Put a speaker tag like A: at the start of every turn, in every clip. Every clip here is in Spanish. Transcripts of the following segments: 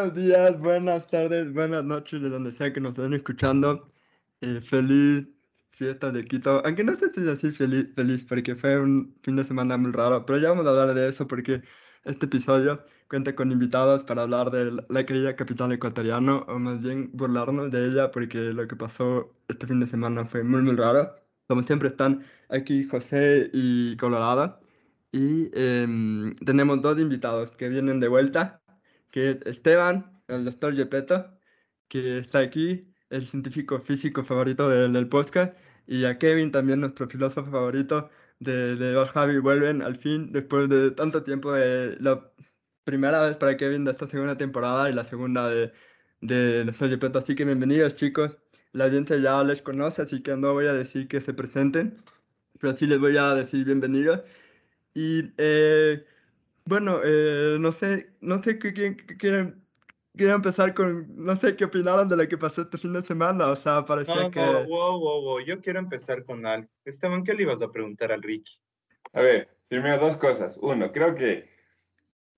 A: buenos días, buenas tardes, buenas noches, de donde sea que nos estén escuchando. Eh, feliz fiesta de Quito. Aunque no si decir feliz, feliz, porque fue un fin de semana muy raro, pero ya vamos a hablar de eso porque este episodio cuenta con invitados para hablar de la querida capital ecuatoriana, o más bien burlarnos de ella, porque lo que pasó este fin de semana fue muy, muy raro. Como siempre están aquí José y Colorado. Y em, tenemos dos invitados que vienen de vuelta, que es Esteban, el doctor Yepeto, que está aquí, el científico físico favorito del, del podcast, y a Kevin, también nuestro filósofo favorito de, de Javi, vuelven al fin, después de tanto tiempo, de la primera vez para Kevin de esta segunda temporada y la segunda de, de nuestro Yepeto. Así que bienvenidos chicos, la audiencia ya les conoce, así que no voy a decir que se presenten, pero sí les voy a decir bienvenidos. Y eh, bueno, eh, no sé, no sé qué quieren, quiero empezar con, no sé qué opinaron de lo que pasó este fin de semana, o sea, parecía
B: No, no,
A: que...
B: wow, wow, wow. Yo quiero empezar con algo. Esteban, ¿qué le ibas a preguntar al Ricky?
C: A ver, primero dos cosas. Uno, creo que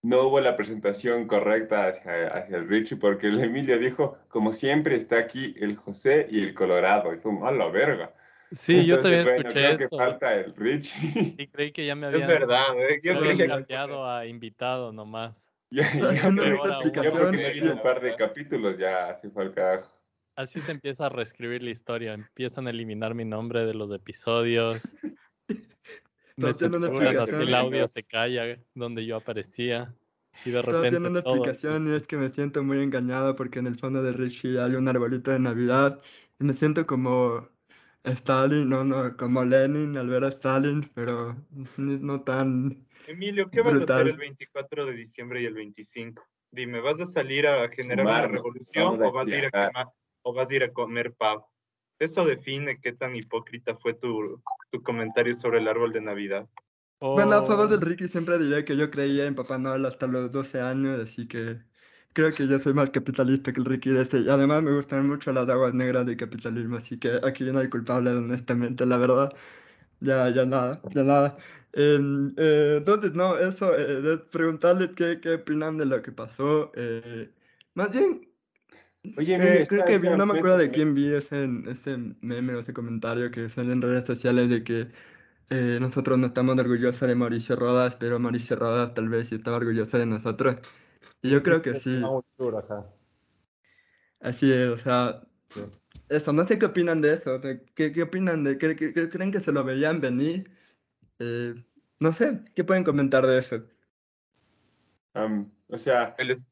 C: no hubo la presentación correcta hacia, hacia el Richie porque el Emilio dijo, como siempre está aquí el José y el Colorado. Y fue, a la verga.
D: Sí, yo
C: Entonces,
D: también
C: bueno,
D: escuché
C: creo que
D: eso
C: falta el Richie.
D: y creí que ya me
B: Es
D: habían,
B: verdad, eh, yo
D: me
B: creí que...
D: cambiado a invitado nomás.
C: ya, ya,
A: Haciendo
C: pero-
D: una
C: ya
D: explicación.
C: porque no viene un par de capítulos, ya se fue al carajo.
D: Así se empieza a reescribir la historia, empiezan a eliminar mi nombre de los episodios. Me
A: Estás haciendo una
D: censuran, así el audio se calla donde yo aparecía y de
A: Estaba haciendo
D: repente
A: una
D: todo.
A: explicación y es que me siento muy engañado porque en el fondo de Richie hay un arbolito de Navidad y me siento como Stalin, no, no, como Lenin al ver a Stalin, pero no tan...
B: Emilio, ¿qué vas a
A: Brutal.
B: hacer el 24 de diciembre y el 25? Dime, ¿vas a salir a generar una
C: Sumarnos,
B: revolución o vas a ir a quemar- o vas a ir a comer pavo? Eso define qué tan hipócrita fue tu, tu comentario sobre el árbol de Navidad.
A: Bueno, a favor
D: Oh,
A: del Ricky siempre diré que yo creía en Papá Noel hasta los 12 años, así que creo que yo soy más capitalista que el Ricky de ese. Y además me gustan mucho las aguas negras del capitalismo, así que aquí no hay culpable, honestamente, la verdad. Ya, ya nada, ya nada. Em, eh, entonces, no, eso, eh, preguntarles qué, qué opinan de lo que pasó. eh, más bien,
C: Oye,
A: eh,
C: Emilio,
A: creo que vi- no me acuerdo de quién vi ese, ese meme o ese comentario que sale en redes sociales de que eh, nosotros no estamos orgullosos de Mauricio Rodas, pero Mauricio Rodas tal vez sí estaba orgulloso de nosotros. Y yo creo que sí, así es, o sea,
E: Sí.
A: eso, no sé qué opinan de eso, ¿qué, qué opinan de, qué, qué- qué creen que se lo veían venir? Eh, no sé, ¿qué pueden comentar de eso?
C: Am, o sea,
B: Él es-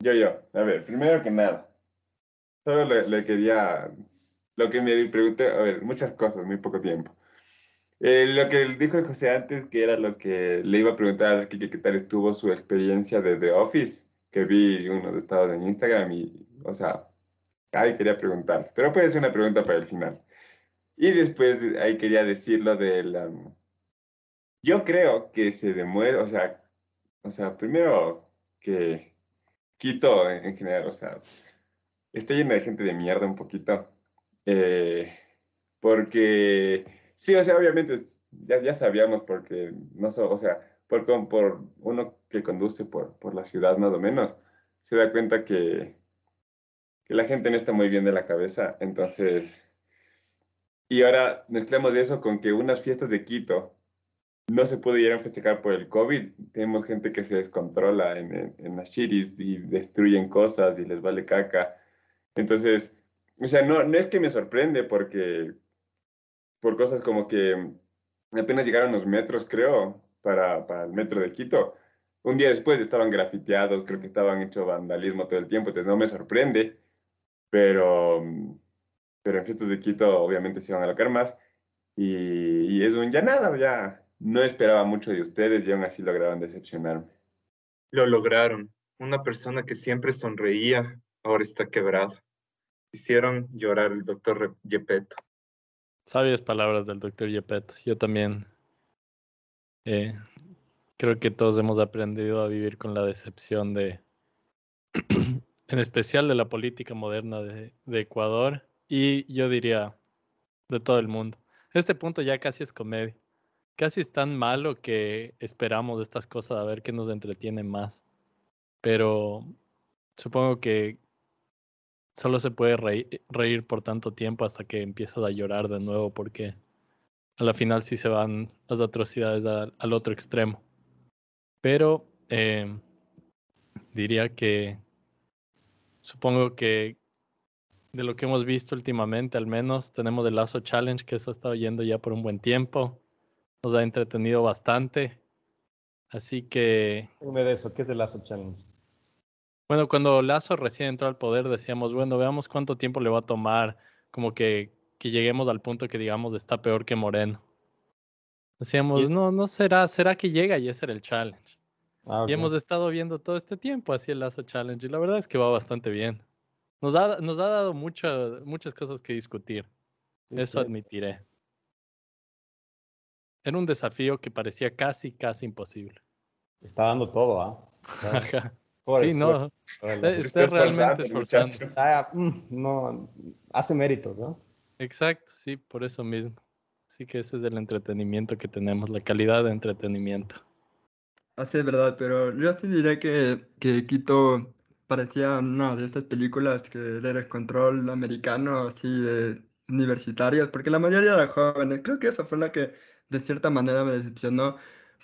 C: Yo, yo, a ver, primero que nada, solo le, le quería, lo que me pregunté, a ver, muchas cosas, muy poco tiempo. Eh, lo que dijo José antes, que era lo que le iba a preguntar Kike qué tal estuvo su experiencia de The Office, que vi unos estados en Instagram y, o sea, ahí quería preguntar, pero puede ser una pregunta para el final. Y después ahí quería decir lo del, am, yo creo que se demuestra, o sea, o sea, primero que Quito en, en general, o sea, está lleno de gente de mierda un poquito. eh, porque, sí, o sea, obviamente ya, ya sabíamos porque, no so- o sea, por, por uno que conduce por, por la ciudad más o menos, se da cuenta que, que la gente no está muy bien de la cabeza. Entonces, y ahora mezclamos eso con que unas fiestas de Quito no se pudieron festejar por el COVID. Tenemos gente que se descontrola en, en, en las chiris y destruyen cosas y les vale caca. Entonces, o sea, no, no es que me sorprende porque por cosas como que apenas llegaron los metros, creo, para, para el metro de Quito. Un día después estaban grafiteados, creo que estaban hecho vandalismo todo el tiempo, entonces no me sorprende, pero, pero en fiestas de Quito obviamente se iban a locar más. Y, y es un ya nada, ya no esperaba mucho de ustedes y aún así lograron decepcionarme.
B: Lo lograron. Una persona que siempre sonreía, ahora está quebrada. Hicieron llorar al doctor Yepeto.
D: Sabias palabras del doctor Yepeto. Yo también eh, creo que todos hemos aprendido a vivir con la decepción de, en especial de la política moderna de, de Ecuador y yo diría de todo el mundo. Este punto ya casi es comedia. Casi es tan malo que esperamos estas cosas a ver qué nos entretiene más. Pero supongo que solo se puede reír, por tanto tiempo hasta que empiezas a llorar de nuevo porque a la final sí se van las atrocidades al otro extremo. Pero eh, diría que supongo que de lo que hemos visto últimamente, al menos tenemos el Lazo Challenge, que eso ha estado yendo ya por un buen tiempo. Nos ha entretenido bastante. Así que.
E: Dime de eso, ¿qué es el Lazo Challenge?
D: Bueno, cuando Lazo recién entró al poder, decíamos, bueno, veamos cuánto tiempo le va a tomar, como que, que lleguemos al punto que digamos está peor que Moreno. Decíamos, no, no será, será que llega y ese era el challenge. Ah, y hemos estado viendo todo este tiempo así el Lazo Challenge y la verdad es que va bastante bien. Nos ha, nos ha dado muchas muchas cosas que discutir. Eso admitiré. Era un desafío que parecía casi, casi imposible.
E: Está dando todo, ¿ah?
D: sí, no. Está, realmente esforzando.
E: Mm, no, hace méritos, ¿no?
D: Exacto, sí, por eso mismo. Así que ese es el entretenimiento que tenemos, la calidad de entretenimiento.
A: Así es verdad, pero yo sí diré que, que Quito parecía una de estas películas que de descontrol americano, así de universitarios, porque la mayoría eran jóvenes. Creo que esa fue la que de cierta manera me decepcionó.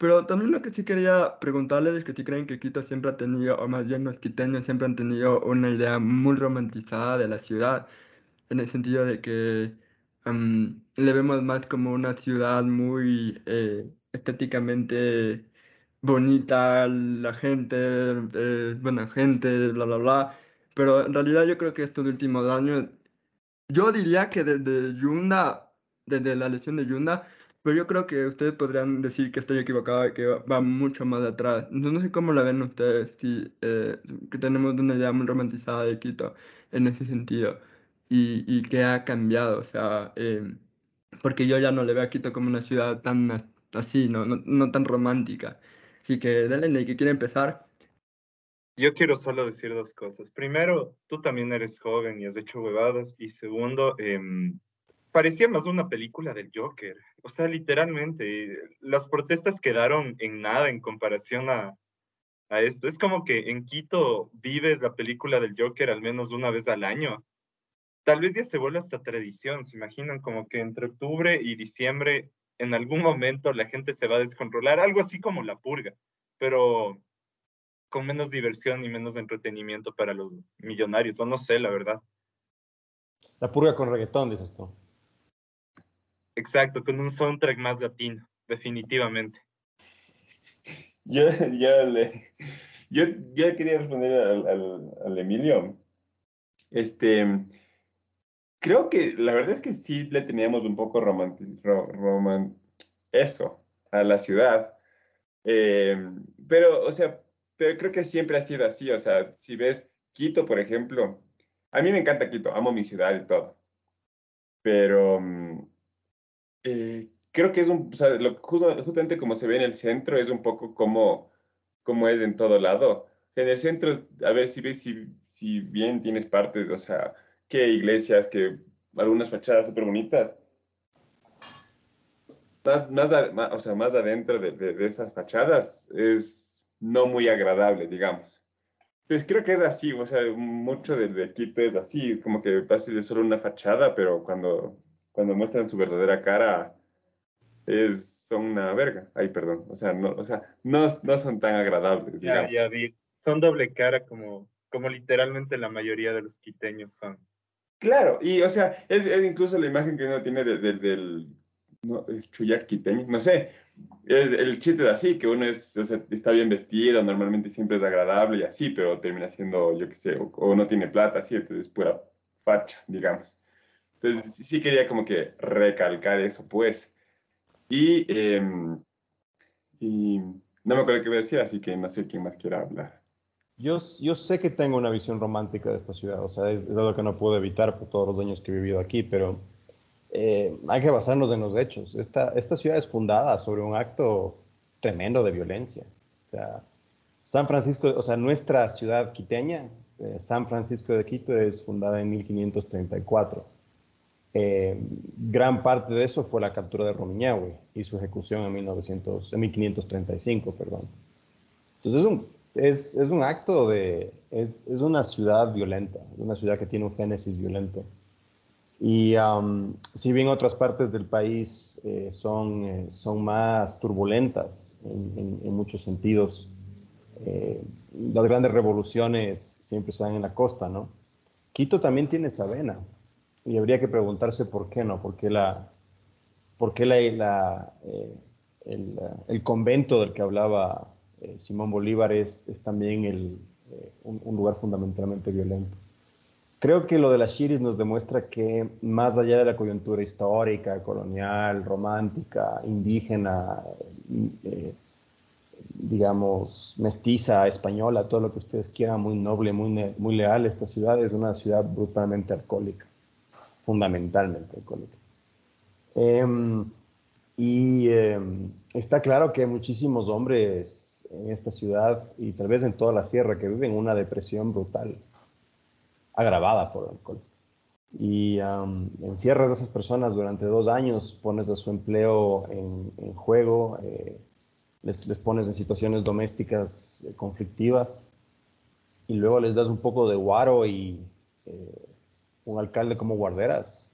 A: Pero también lo que sí quería preguntarles es que si creen que Quito siempre ha tenido, o más bien los quiteños siempre han tenido una idea muy romantizada de la ciudad, en el sentido de que le vemos más como una ciudad muy eh, estéticamente bonita, la gente, eh, buena gente, bla, bla, bla. Pero en realidad yo creo que estos últimos años, yo diría que desde Yunda, desde la lesión de Yunda, pero yo creo que ustedes podrían decir que estoy equivocado, que va, mucho más atrás. No, sé cómo la ven ustedes, si eh, que tenemos una idea muy romantizada de Quito en ese sentido y, y que ha cambiado, o sea, em, porque yo ya no le veo a Quito como una ciudad tan así, no, no, no tan romántica. Así que dale, que quiere empezar.
B: Yo quiero solo decir dos cosas. Primero, tú también eres joven y has hecho huevadas. Y segundo, em, parecía más una película del Joker. O sea, literalmente, las protestas quedaron en nada en comparación a, a esto. Es como que en Quito vives la película del Joker al menos una vez al año. Tal vez ya se vuelve hasta tradición. ¿Se imaginan como que entre octubre y diciembre en algún momento la gente se va a descontrolar, algo así como la purga, pero con menos diversión y menos entretenimiento para los millonarios, o no sé, la verdad.
E: La purga con reggaetón, dices tú.
B: Exacto, con un soundtrack más latino, definitivamente.
C: Yo, yo, le, yo, yo quería responder al, al, Emilio. Este, creo que la verdad es que sí le teníamos un poco román eso a la ciudad. Eh, pero, o sea, pero creo que siempre ha sido así. O sea, si ves Quito, por ejemplo, a mí me encanta Quito, amo mi ciudad y todo. Pero mm, eh, creo que es un, o sea, lo, justamente como se ve en el centro, es un poco como, como es en todo lado. En el centro, a ver si ves si, si bien tienes partes, o sea, que iglesias, que algunas fachadas súper bonitas. Más, más, o sea, más adentro de, de, esas fachadas es no muy agradable, digamos. Pues creo que es así, o sea, mucho de, de Quito es así, como que parece de solo una fachada, pero cuando, cuando muestran su verdadera cara, es, son una verga. Ay, perdón, o sea, no, o sea, no, no son tan agradables.
B: Ya, ya Son doble cara como, como literalmente la mayoría de los quiteños son.
C: Claro, y o sea, es, incluso la imagen que uno tiene del no, Chuyac quiteño, no sé, es, el chiste es así, que uno es, o sea, está bien vestido, normalmente siempre es agradable y así, pero termina siendo, yo qué sé, o, no tiene plata, así, entonces pura facha, digamos. Entonces sí quería como que recalcar eso, pues. Y, em, y no me acuerdo qué voy a decir, así que no sé quién más quiera hablar.
E: Yo, yo sé que tengo una visión romántica de esta ciudad, o sea, es, algo que no puedo evitar por todos los años que he vivido aquí, pero eh, hay que basarnos en los hechos. Esta, esta ciudad es fundada sobre un acto tremendo de violencia. O sea, San Francisco, o sea, nuestra ciudad quiteña, eh, San Francisco de Quito, es fundada en 1534. Eh, gran parte de eso fue la captura de Romiñahue y su ejecución en, 1900, en 1535, perdón. Entonces es un es, es un acto de, es, es, una ciudad violenta, una ciudad que tiene un génesis violento. Y um, si bien otras partes del país eh, son, eh, son más turbulentas en, en, en muchos sentidos, eh, las grandes revoluciones siempre dan en la costa, ¿no? Quito también tiene esa vena y habría que preguntarse por qué no, por qué la, por la, la el, convento del que hablaba Simón Bolívar es, también el, un, un lugar fundamentalmente violento. Creo que lo de las Shiris nos demuestra que más allá de la coyuntura histórica, colonial, romántica, indígena, eh, digamos, mestiza, española, todo lo que ustedes quieran, muy noble, muy, muy leal, esta ciudad es una ciudad brutalmente alcohólica, fundamentalmente alcohólica. Eh, y eh, está claro que muchísimos hombres en esta ciudad y tal vez en toda la sierra que viven una depresión brutal agravada por el alcohol. Y um, encierras a esas personas durante dos años, pones a su empleo en, en juego, eh, les, les, pones en situaciones domésticas eh, conflictivas y luego les das un poco de guaro y eh, un alcalde como guarderas.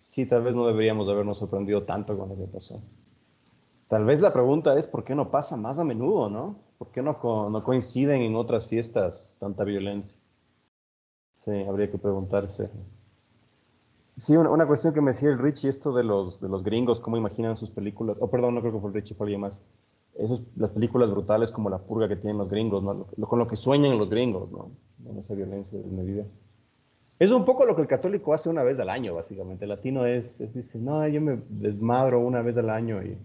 E: Sí, tal vez no deberíamos habernos sorprendido tanto con lo que pasó. Tal vez la pregunta es por qué no pasa más a menudo, ¿no? ¿Por qué no, no coinciden en otras fiestas tanta violencia? Sí, habría que preguntarse. Sí, una, una, cuestión que me decía el Richie, esto de los, de los gringos, cómo imaginan sus películas. Oh, perdón, no creo que fue el Richie, fue alguien más. Esos, las películas brutales como la purga que tienen los gringos, ¿no? Lo, con lo que sueñan los gringos, ¿no? En esa violencia desmedida. Es un poco lo que el católico hace una vez al año, básicamente. El latino es, es dice, no, yo me desmadro una vez al año y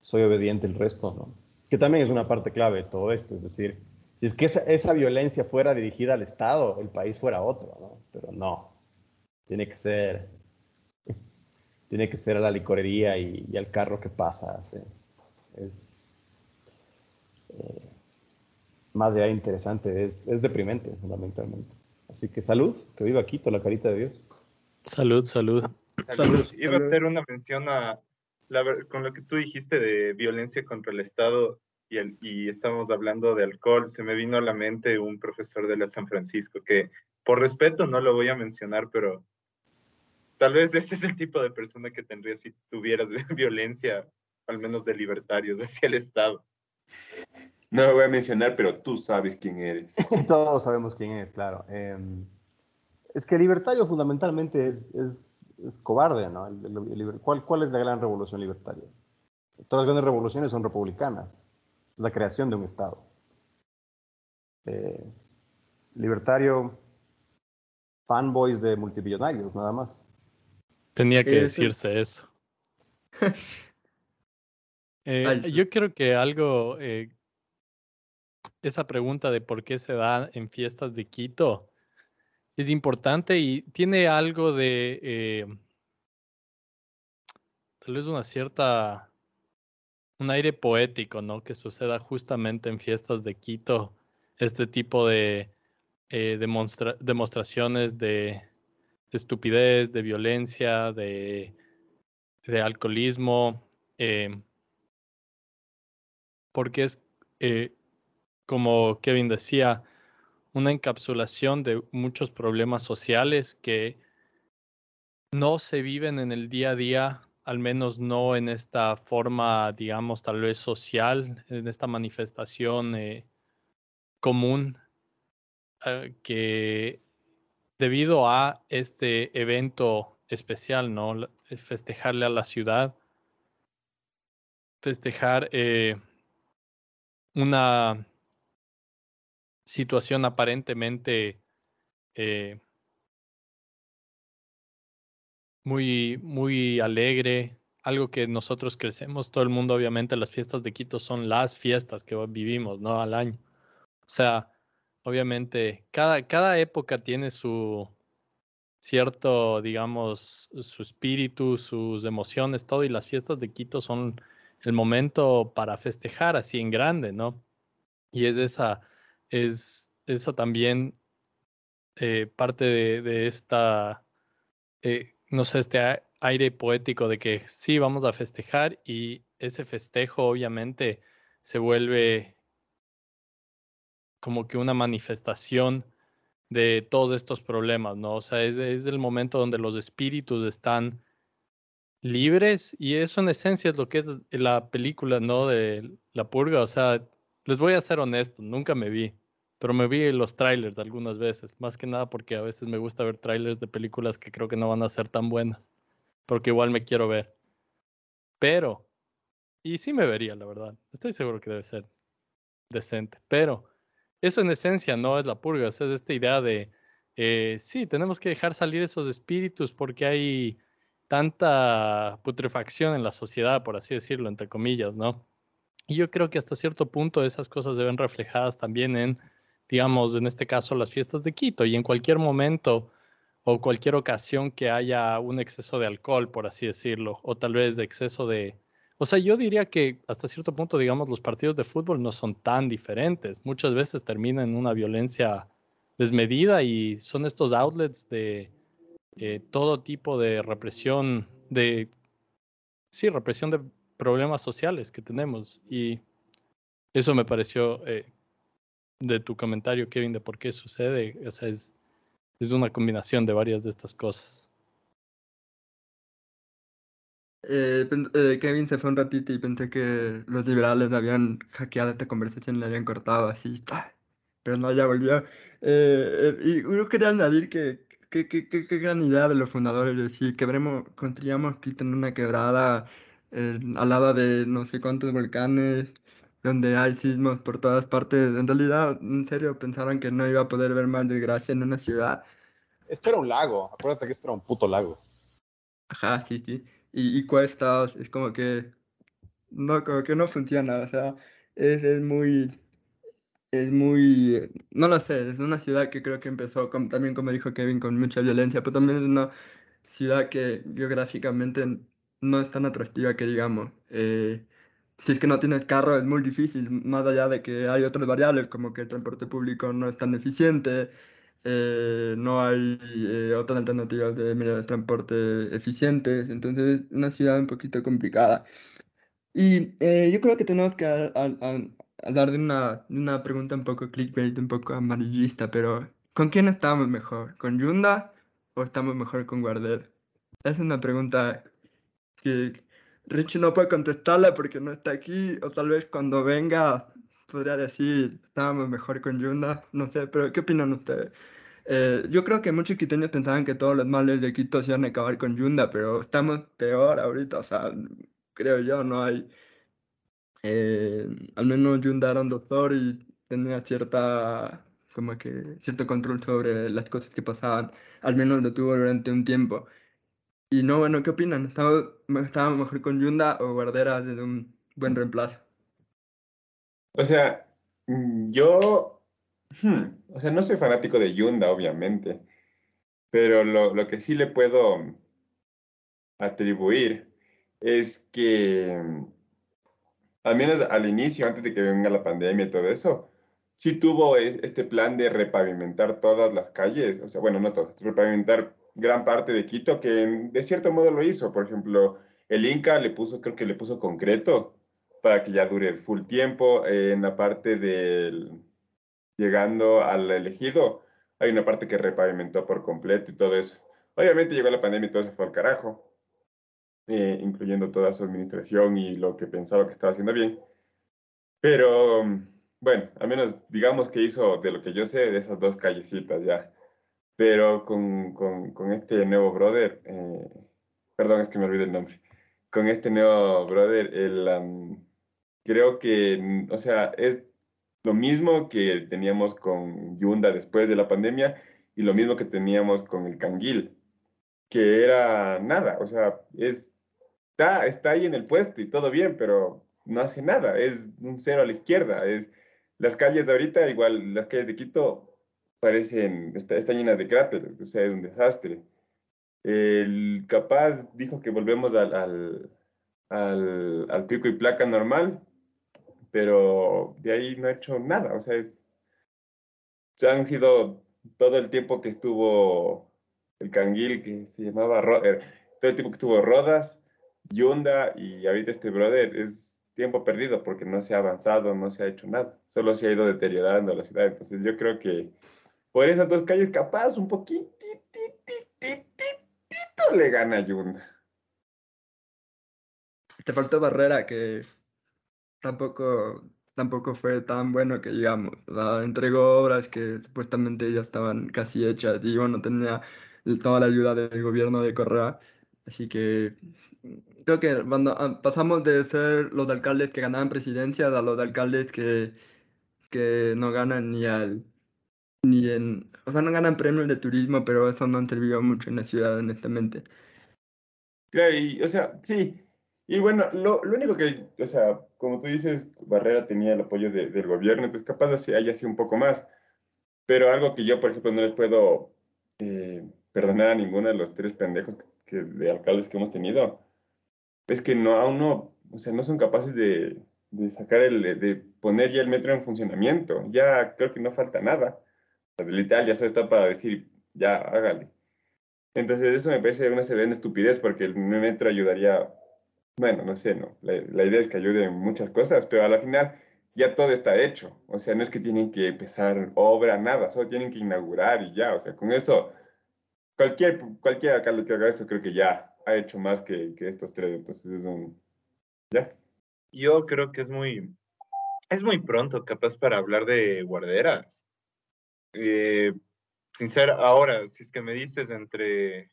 E: soy obediente el resto, ¿no? Que también es una parte clave de todo esto, es decir, si es que esa, esa, violencia fuera dirigida al Estado, el país fuera otro, ¿no? Pero no, tiene que ser, tiene que ser a la licorería y, y al carro que pasa, ¿sí? es eh, más allá interesante, es, es deprimente fundamentalmente. Así que salud, que viva Quito, la carita de Dios.
D: Salud, salud.
B: salud. salud. Iba a hacer una mención a, la, con lo que tú dijiste de violencia contra el Estado y, el, y estamos hablando de alcohol, se me vino a la mente un profesor de la San Francisco que por respeto no lo voy a mencionar, pero tal vez ese es el tipo de persona que tendrías si tuvieras violencia, al menos de libertarios, hacia el Estado.
C: No lo voy a mencionar, pero tú sabes quién eres.
E: Todos sabemos quién es, claro. Eh, es que libertario fundamentalmente es, es es cobarde, ¿no? El, el, el, ¿cuál, ¿Cuál es la gran revolución libertaria? Todas las grandes revoluciones son republicanas. Es la creación de un Estado. Eh, libertario, fanboys de multimillonarios, nada más.
D: Tenía que decirse eso. eh, yo creo que algo, eh, esa pregunta de por qué se da en fiestas de Quito, es importante y tiene algo de eh, tal vez una cierta un aire poético, ¿no? Que suceda justamente en fiestas de Quito este tipo de demonstra demostraciones de estupidez, de violencia, de, de alcoholismo, eh, porque es eh, como Kevin decía, una encapsulación de muchos problemas sociales que no se viven en el día a día, al menos no en esta forma, digamos, tal vez social, en esta manifestación eh, común, eh, que debido a este evento especial, ¿no? Festejarle a la ciudad, festejar una situación aparentemente eh, muy, muy alegre, algo que nosotros crecemos, todo el mundo obviamente las fiestas de Quito son las fiestas que vivimos, ¿no? Al año. O sea, obviamente cada, cada época tiene su cierto, digamos, su espíritu, sus emociones, todo, y las fiestas de Quito son el momento para festejar así en grande, ¿no? Y es esa es eso también eh, parte de, de esta, eh, no sé, este aire poético de que sí, vamos a festejar y ese festejo obviamente se vuelve como que una manifestación de todos estos problemas, ¿no? O sea, es, es el momento donde los espíritus están libres y eso en esencia es lo que es la película, ¿no? De La Purga, o sea, les voy a ser honesto, nunca me vi, pero me vi los trailers algunas veces, más que nada porque a veces me gusta ver trailers de películas que creo que no van a ser tan buenas, porque igual me quiero ver. Pero, y sí me vería, la verdad, estoy seguro que debe ser decente, pero eso en esencia no es la purga, o sea, es esta idea de, eh, sí, tenemos que dejar salir esos espíritus porque hay tanta putrefacción en la sociedad, por así decirlo, entre comillas, ¿no? Y yo creo que hasta cierto punto esas cosas deben reflejadas también en, digamos, en este caso, las fiestas de Quito y en cualquier momento o cualquier ocasión que haya un exceso de alcohol, por así decirlo, o tal vez de exceso de... O sea, yo diría que hasta cierto punto, digamos, los partidos de fútbol no son tan diferentes. Muchas veces terminan en una violencia desmedida y son estos outlets de, eh, todo tipo de represión, de, sí, represión de problemas sociales que tenemos. Y eso me pareció eh, de tu comentario, Kevin, de por qué sucede. O sea, es, es una combinación de varias de estas cosas.
A: Eh, Kevin se fue un ratito y pensé que los liberales habían hackeado esta conversación y la habían cortado así, pero no, ya volvió. y uno quería añadir que Qué, qué, qué, qué gran idea de los fundadores, decir, quebremos, construyamos Quito en una quebrada eh, al lado de no sé cuántos volcanes, donde hay sismos por todas partes. En realidad, en serio, pensaron que no iba a poder ver más desgracia en una ciudad.
E: Esto era un lago, acuérdate que esto era un puto lago.
A: Ajá, sí, sí. Y, y cuestas, es como que no, como que no funciona, o sea, es, es muy es muy, no lo sé, es una ciudad que creo que empezó también, como dijo Kevin, con mucha violencia, pero también es una ciudad que geográficamente no es tan atractiva que digamos. Eh, si es que no tienes carro es muy difícil, más allá de que hay otras variables como que el transporte público no es tan eficiente, eh, no hay eh, otras alternativas de de transporte eficientes, entonces es una ciudad un poquito complicada. Y yo creo que tenemos que hablar de una, una pregunta un poco clickbait, un poco amarillista, pero ¿con quién estamos mejor? ¿Con Yunda o estamos mejor con Guardel? Es una pregunta que Richie no puede contestarla porque no está aquí, o tal vez cuando venga podría decir, estábamos mejor con Yunda, no sé, pero ¿qué opinan ustedes? Eh, yo creo que muchos quiteños pensaban que todos los males de Quito se iban a acabar con Yunda, pero estamos peor ahorita, o sea, creo yo, no hay eh, al menos Yunda era un doctor y tenía cierta, como que, cierto control sobre las cosas que pasaban, al menos lo tuvo durante un tiempo. Y no, bueno, ¿qué opinan? ¿Estaba, estaba mejor con Yunda o Guardera desde un buen reemplazo?
C: O sea, mm, yo, hmm, o sea, no soy fanático de Yunda, obviamente, pero lo, lo que sí le puedo atribuir es que al menos al inicio, antes de que venga la pandemia y todo eso, sí tuvo este plan de repavimentar todas las calles, o sea, bueno, no todas, repavimentar gran parte de Quito, que de cierto modo lo hizo. Por ejemplo, el Inca le puso, creo que le puso concreto para que ya dure full tiempo. en la parte del, llegando al elegido, hay una parte que repavimentó por completo y todo eso. Obviamente llegó la pandemia y todo se fue al carajo. Eh, incluyendo toda su administración y lo que pensaba que estaba haciendo bien. Pero bueno, al menos digamos que hizo de lo que yo sé de esas dos callecitas ya. Pero con, con, con este nuevo brother, eh, perdón, es que me olvidé el nombre. Con este nuevo brother, el, creo que, o sea, es lo mismo que teníamos con Yunda después de la pandemia y lo mismo que teníamos con el Canguil, que era nada, o sea, es está, ahí en el puesto y todo bien, pero no hace nada, es un cero a la izquierda. Es, las calles de ahorita, igual las calles de Quito, parecen, está, están llenas de cráteres, o sea, es un desastre. El capaz dijo que volvemos al, al, al, al pico y placa normal, pero de ahí no ha hecho nada, o sea, es, se han sido todo el tiempo que estuvo el canguil que se llamaba, todo el tiempo que estuvo Rodas, Yunda y ahorita este brother es, tiempo perdido porque no se ha avanzado, no se ha hecho nada, solo se ha ido deteriorando la ciudad. Entonces yo creo que por esas dos calles capaz un poquitito le gana Yunda.
A: Te faltó Barrera, que tampoco, tampoco fue tan bueno que digamos. O entregó obras que supuestamente ya estaban casi hechas y bueno, tenía toda la ayuda del gobierno de Correa. Así que creo que cuando ah, pasamos de ser los alcaldes que ganaban presidencias a los alcaldes que, que no ganan ni al ni en, o sea, no ganan premios de turismo, pero eso no han servido mucho en la ciudad, honestamente.
C: Claro, y, o sea, sí. Y bueno, lo, lo único que, o sea, como tú dices, Barrera tenía el apoyo de- del gobierno, entonces capaz si haya sido un poco más. Pero algo que yo, por ejemplo, no les puedo eh, perdonar a ninguno de los tres pendejos que, que- de alcaldes que hemos tenido, es que no, aún no, o sea, no son capaces de, de sacar el, de poner ya el metro en funcionamiento. Ya creo que no falta nada. O sea, literal, ya solo está para decir, ya, hágale. Entonces eso me parece una severa estupidez porque el metro ayudaría, bueno, no sé, no, la, la idea es que ayude en muchas cosas, pero a la final ya todo está hecho. O sea, no es que tienen que empezar obra, nada, solo tienen que inaugurar y ya. O sea, con eso, cualquier, cualquier alcalde que haga eso creo que ya ha hecho más que, que estos tres. Entonces es un... Ya.
B: Yo creo que es muy, es muy pronto capaz para hablar de guarderas. Eh, sincero, ahora, si es que me dices entre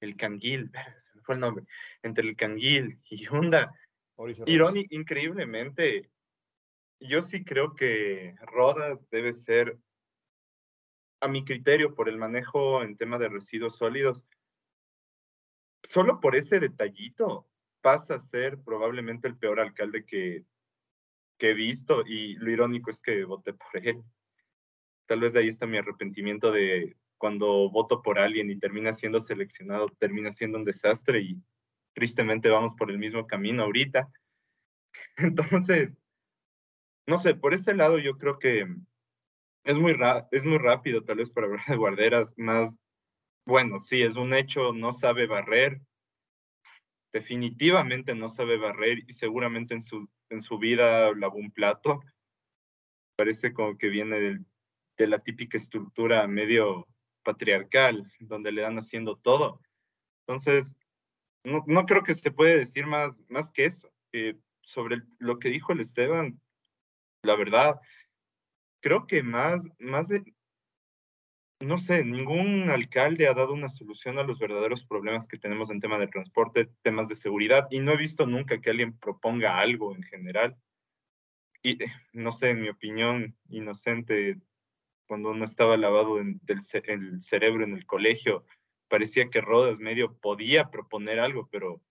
B: el Canguil, se me fue el nombre, entre el Canguil y
E: Rojas.
B: Ironi, increíblemente, yo sí creo que Rodas debe ser, a mi criterio, por el manejo en tema de residuos sólidos, solo por ese detallito pasa a ser probablemente el peor alcalde que, he visto y lo irónico es que voté por él. Tal vez de ahí está mi arrepentimiento de cuando voto por alguien y termina siendo seleccionado, termina siendo un desastre y tristemente vamos por el mismo camino ahorita. Entonces, no sé, por ese lado yo creo que es muy, es muy rápido tal vez para hablar de guarderas, más, bueno, sí, es un hecho, no sabe barrer, definitivamente no sabe barrer y seguramente en su, en su vida lavó un plato. Parece como que viene de la típica estructura medio patriarcal, donde le dan haciendo todo. Entonces, no, no creo que se puede decir más, más que eso. Eh, sobre lo que dijo el Esteban, la verdad, creo que más, más no sé, ningún alcalde ha dado una solución a los verdaderos problemas que tenemos en tema de transporte, temas de seguridad, y no he visto nunca que alguien proponga algo en general. Y no sé, en mi opinión, inocente, cuando uno estaba lavado del el cerebro en el colegio, parecía que Rodas medio podía proponer algo, pero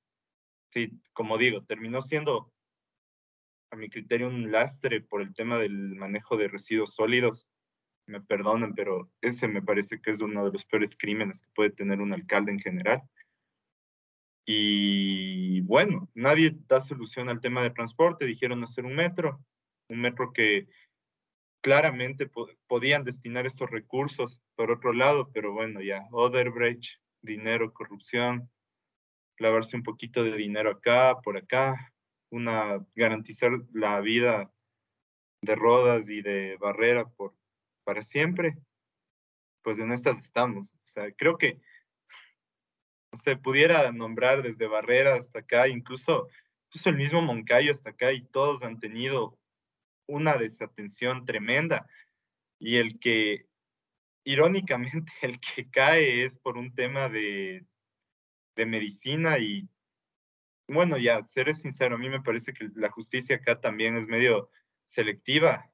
B: sí, como digo, terminó siendo, a mi criterio, un lastre por el tema del manejo de residuos sólidos. Me perdonan, pero ese me parece que es uno de los peores crímenes que puede tener un alcalde en general. Y bueno, nadie da solución al tema de transporte. Dijeron hacer un metro, un metro que claramente po- podían destinar esos recursos por otro lado, pero bueno, ya, Oderbrecht, dinero, corrupción, lavarse un poquito de dinero acá, por acá, una, garantizar la vida de Rodas y de Barrera por, para siempre, pues en estas estamos. O sea, creo que se pudiera nombrar desde Barrera hasta acá, incluso, incluso el mismo Moncayo hasta acá, y todos han tenido una desatención tremenda. Y el que, irónicamente, el que cae es por un tema de, de medicina y, bueno, ya, seré sincero, a mí me parece que la justicia acá también es medio selectiva,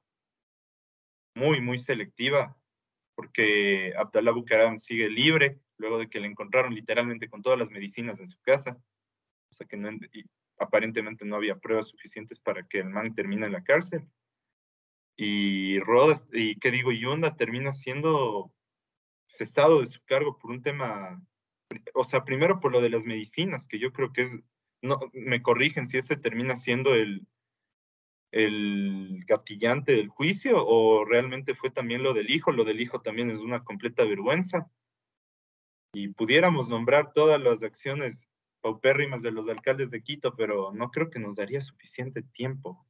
B: muy, muy selectiva, porque Abdallah Bucaram sigue libre luego de que le encontraron literalmente con todas las medicinas en su casa, o sea que aparentemente no había pruebas suficientes para que el man termine en la cárcel. Y Rodas, y qué digo, Yunda termina siendo cesado de su cargo por un tema, o sea, primero por lo de las medicinas, que yo creo que es, no, me corrigen si ese termina siendo el, el gatillante del juicio o realmente fue también lo del hijo. Lo del hijo también es una completa vergüenza. Y pudiéramos nombrar todas las acciones paupérrimas de los alcaldes de Quito, pero no creo que nos daría suficiente tiempo.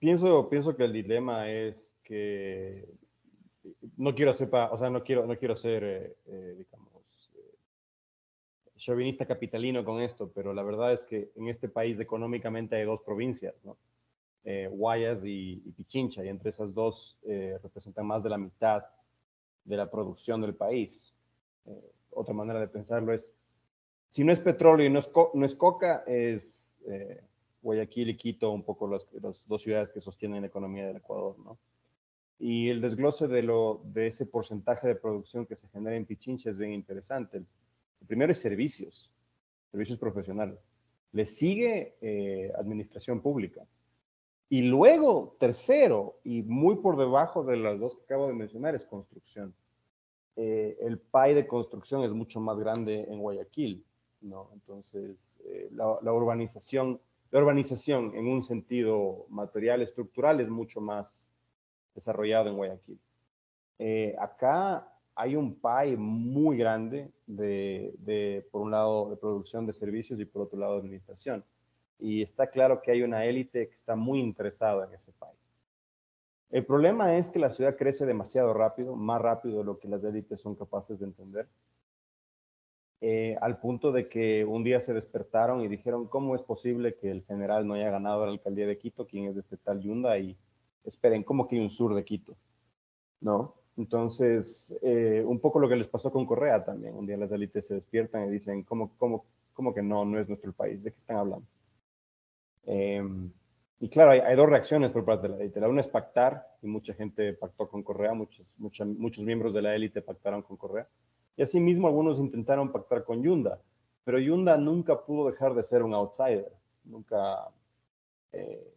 E: Pienso, pienso que el dilema es que no quiero ser, o sea, no quiero, no quiero ser, eh, eh, eh, chauvinista capitalino con esto, pero la verdad es que en este país económicamente hay dos provincias, ¿no? Guayas y, Pichincha, y entre esas dos representan más de la mitad de la producción del país. otra manera de pensarlo es, si no es petróleo y no es, no es coca, es Guayaquil y Quito, un poco las, dos ciudades que sostienen la economía del Ecuador, ¿no? Y el desglose de, lo, de ese porcentaje de producción que se genera en Pichincha es bien interesante. El, primero es servicios, servicios profesionales. Le sigue eh, administración pública. Y luego, tercero, y muy por debajo de las dos que acabo de mencionar, es construcción. Eh, el PAI de construcción es mucho más grande en Guayaquil, ¿no? Entonces, eh, la, urbanización, la urbanización en un sentido material, estructural, es mucho más desarrollado en Guayaquil. Eh, acá hay un PAI muy grande de, por un lado, de producción de servicios y por otro lado, de administración. Y está claro que hay una élite que está muy interesada en ese PAI. El problema es que la ciudad crece demasiado rápido, más rápido de lo que las élites son capaces de entender. Eh, al punto de que un día se despertaron y dijeron, ¿cómo es posible que el general no haya ganado la alcaldía de Quito, quien es de este tal Yunda, y esperen, ¿cómo que hay un sur de Quito? ¿No? Entonces, eh, un poco lo que les pasó con Correa también. Un día las élites se despiertan y dicen, ¿cómo, cómo, cómo que no, no es nuestro país? ¿De qué están hablando? Em, y claro, hay, dos reacciones por parte de la élite. La una es pactar, y mucha gente pactó con Correa, muchos, muchos miembros de la élite pactaron con Correa. Y asimismo algunos intentaron pactar con Yunda, pero Yunda nunca pudo dejar de ser un outsider. Nunca, eh,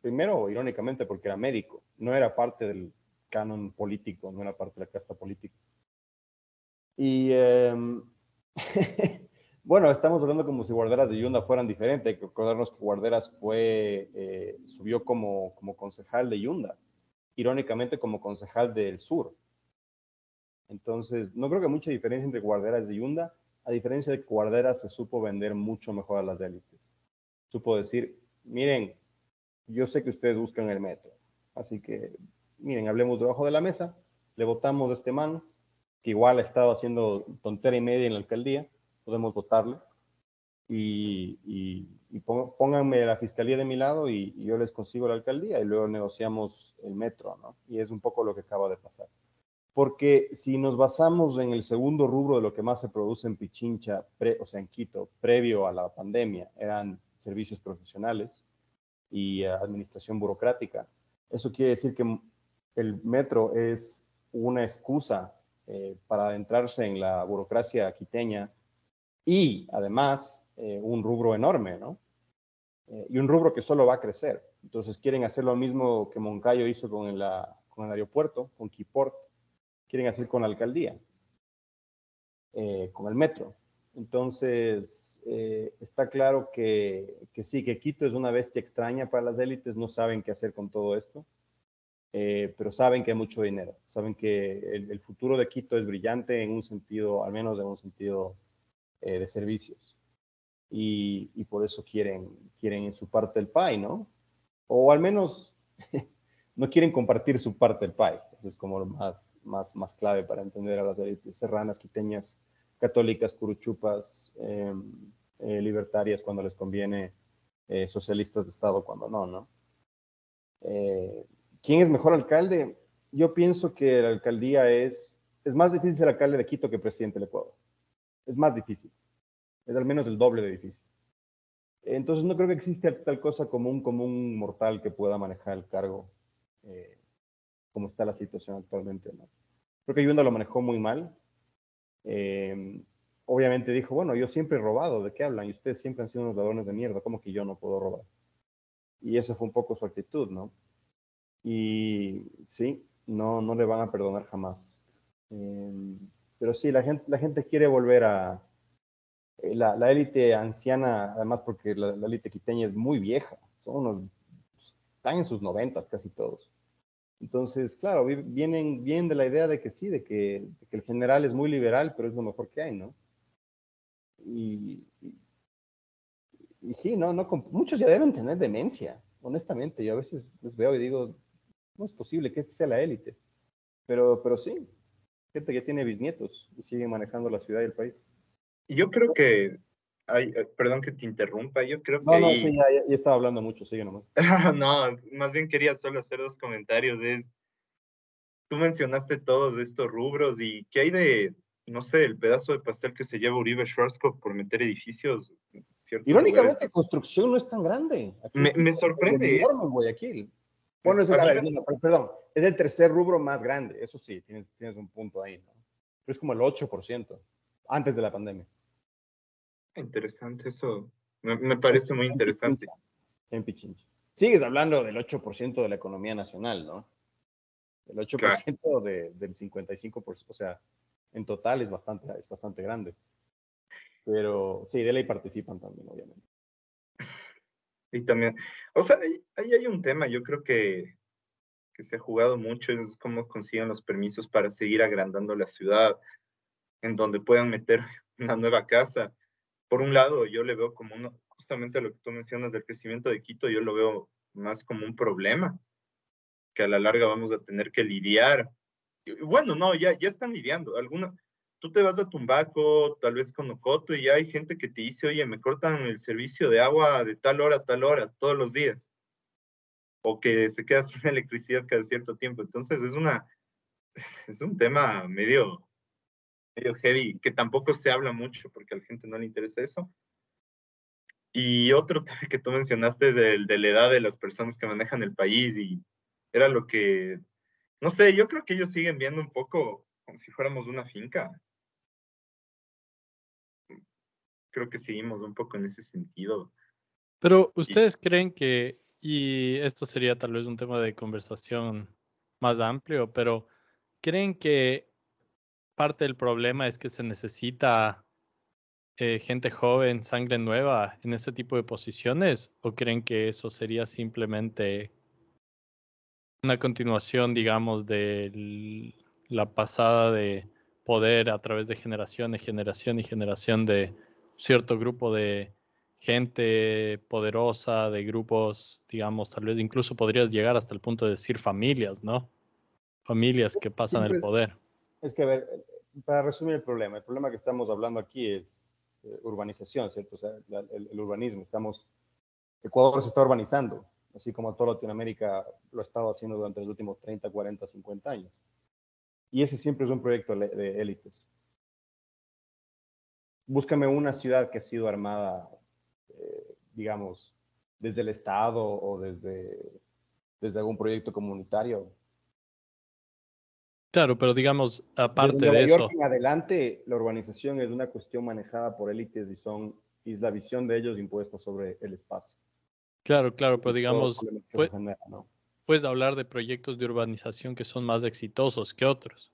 E: primero, irónicamente, porque era médico, no era parte del canon político, no era parte de la casta política. Y em, bueno, estamos hablando como si Guarderas de Yunda fueran diferentes. Hay que acordarnos que Guarderas fue, eh, subió como, como concejal de Yunda, irónicamente como concejal del sur. Entonces, no creo que mucha diferencia entre Guarderas y Yunda, a diferencia de que Guarderas se supo vender mucho mejor a las élites. Supo decir, miren, yo sé que ustedes buscan el metro. Así que, miren, hablemos debajo de la mesa, le votamos a este man, que igual ha estado haciendo tontera y media en la alcaldía, podemos votarle. Y, y, pónganme la fiscalía de mi lado y, yo les consigo la alcaldía y luego negociamos el metro, ¿no? Y es un poco lo que acaba de pasar. Porque si nos basamos en el segundo rubro de lo que más se produce en Pichincha, o sea, en Quito, previo a la pandemia, eran servicios profesionales, y administración burocrática. Eso quiere decir que el metro es una excusa eh, para adentrarse en la burocracia quiteña y además eh, un rubro enorme, ¿no? Eh, y un rubro que solo va a crecer. Entonces quieren hacer lo mismo que Moncayo hizo con el, con el aeropuerto, con Keyport, quieren hacer con la alcaldía, con el metro. Entonces, eh, está claro que, sí, que Quito es una bestia extraña para las élites, no saben qué hacer con todo esto, eh, pero saben que hay mucho dinero, saben que el, futuro de Quito es brillante en un sentido, al menos en un sentido eh, de servicios. Y, por eso quieren, quieren en su parte el PAI, ¿no? O al menos no quieren compartir su parte del PAI. Eso es como lo más, más, más clave para entender a las élites serranas, quiteñas, católicas, curuchupas, em, eh, libertarias cuando les conviene, eh, socialistas de Estado cuando no, ¿no? ¿Quién es mejor alcalde? Yo pienso que la alcaldía es, es más difícil ser alcalde de Quito que presidente del Ecuador. Es más difícil. Es al menos el doble de difícil. Entonces no creo que exista tal cosa como un común mortal que pueda manejar el cargo como está la situación actualmente. ¿no? Creo que Yunda lo manejó muy mal. Eh, obviamente dijo, bueno, yo siempre he robado, ¿de qué hablan? Y ustedes siempre han sido unos ladrones de mierda, ¿cómo que yo no puedo robar? Y esa fue un poco su actitud, ¿no? Y sí, no, no le van a perdonar jamás. Em, pero sí, la gente, la gente quiere volver a... Eh, la, élite anciana, además porque la, élite quiteña es muy vieja, son unos... Están en sus noventas casi todos. Entonces, claro, vienen bien de la idea de que sí, de que, de que el general es muy liberal, pero es lo mejor que hay, ¿no? y, y sí, no, no, muchos ya deben tener demencia, honestamente. Yo a veces les veo y digo, no es posible que este sea la élite. Pero, pero sí, gente que tiene bisnietos y sigue manejando la ciudad y el país.
B: Yo creo que, ay, eh, perdón que te interrumpa, yo creo que
E: No, no,
B: ahí-
E: sí, ya, ya- estaba hablando mucho, sigue nomás.
B: no, más bien quería solo hacer dos comentarios. De, tú mencionaste todos estos rubros y qué hay de, no sé, el pedazo de pastel que se lleva Uribe Schwarzkopf por meter edificios.
E: Irónicamente,
B: lugares.
E: construcción no es tan grande. Aquí
B: Me- me sorprende
E: Es enorme Guayaquil. Bueno, es,
B: A
E: ver, no, perdón, es el tercer rubro más grande, eso sí, tienes, tienes un punto ahí, ¿no? Pero es como el 8% antes de la pandemia.
B: Interesante eso. Me, me parece muy interesante.
E: En Pichincha. Sigues hablando del 8% de la economía nacional, ¿no? El 8% de, del 55%, o sea, en total es bastante, es bastante grande. Pero sí, de ley participan también, obviamente.
B: Y también, o sea, ahí, hay un tema, yo creo que, que se ha jugado mucho, es cómo consiguen los permisos para seguir agrandando la ciudad, en donde puedan meter una nueva casa. Por un lado, yo le veo como justamente lo que tú mencionas del crecimiento de Quito, yo lo veo más como un problema, que a la larga vamos a tener que lidiar. Bueno, no, ya, ya están lidiando. Alguna, tú te vas a Tumbaco, tal vez con Ocoto, y ya hay gente que te dice, oye, me cortan el servicio de agua de tal hora a tal hora, todos los días. O que se queda sin electricidad cada cierto tiempo. Entonces es una, es un tema medio, medio heavy, que tampoco se habla mucho porque a la gente no le interesa eso. Y otro tema que tú mencionaste del- de, la edad de las personas que manejan el país y era lo que, no sé, yo creo que ellos siguen viendo un poco como si fuéramos una finca. Creo que seguimos un poco en ese sentido.
D: Pero ustedes creen que, y esto sería tal vez un tema de conversación más amplio, pero ¿creen que parte del problema es que se necesita eh, gente joven, sangre nueva en ese tipo de posiciones? ¿O creen que eso sería simplemente una continuación, digamos, de la pasada de poder a través de generación y generación y generación de cierto grupo de gente poderosa, de grupos, digamos, tal vez incluso podrías llegar hasta el punto de decir familias, ¿no? Familias que pasan el
E: pues,
D: poder.
E: Es que, a ver, para resumir el problema, el problema que estamos hablando aquí es eh, urbanización, ¿cierto? O sea, la- el, el urbanismo. Estamos, Ecuador se está urbanizando, así como toda Latinoamérica lo ha estado haciendo durante los últimos 30, 40, 50 años. Y ese siempre es un proyecto de élites. Búscame una ciudad que ha sido armada, eh, digamos, desde el Estado o desde, desde algún proyecto comunitario.
D: Claro, pero digamos, aparte
E: Desde Nueva
D: de
E: York
D: eso,
E: en adelante, la urbanización es una cuestión manejada por élites y son y es la visión de ellos impuesta sobre el espacio.
D: claro, claro, pero digamos, puedes hablar de proyectos de urbanización que son más exitosos que otros,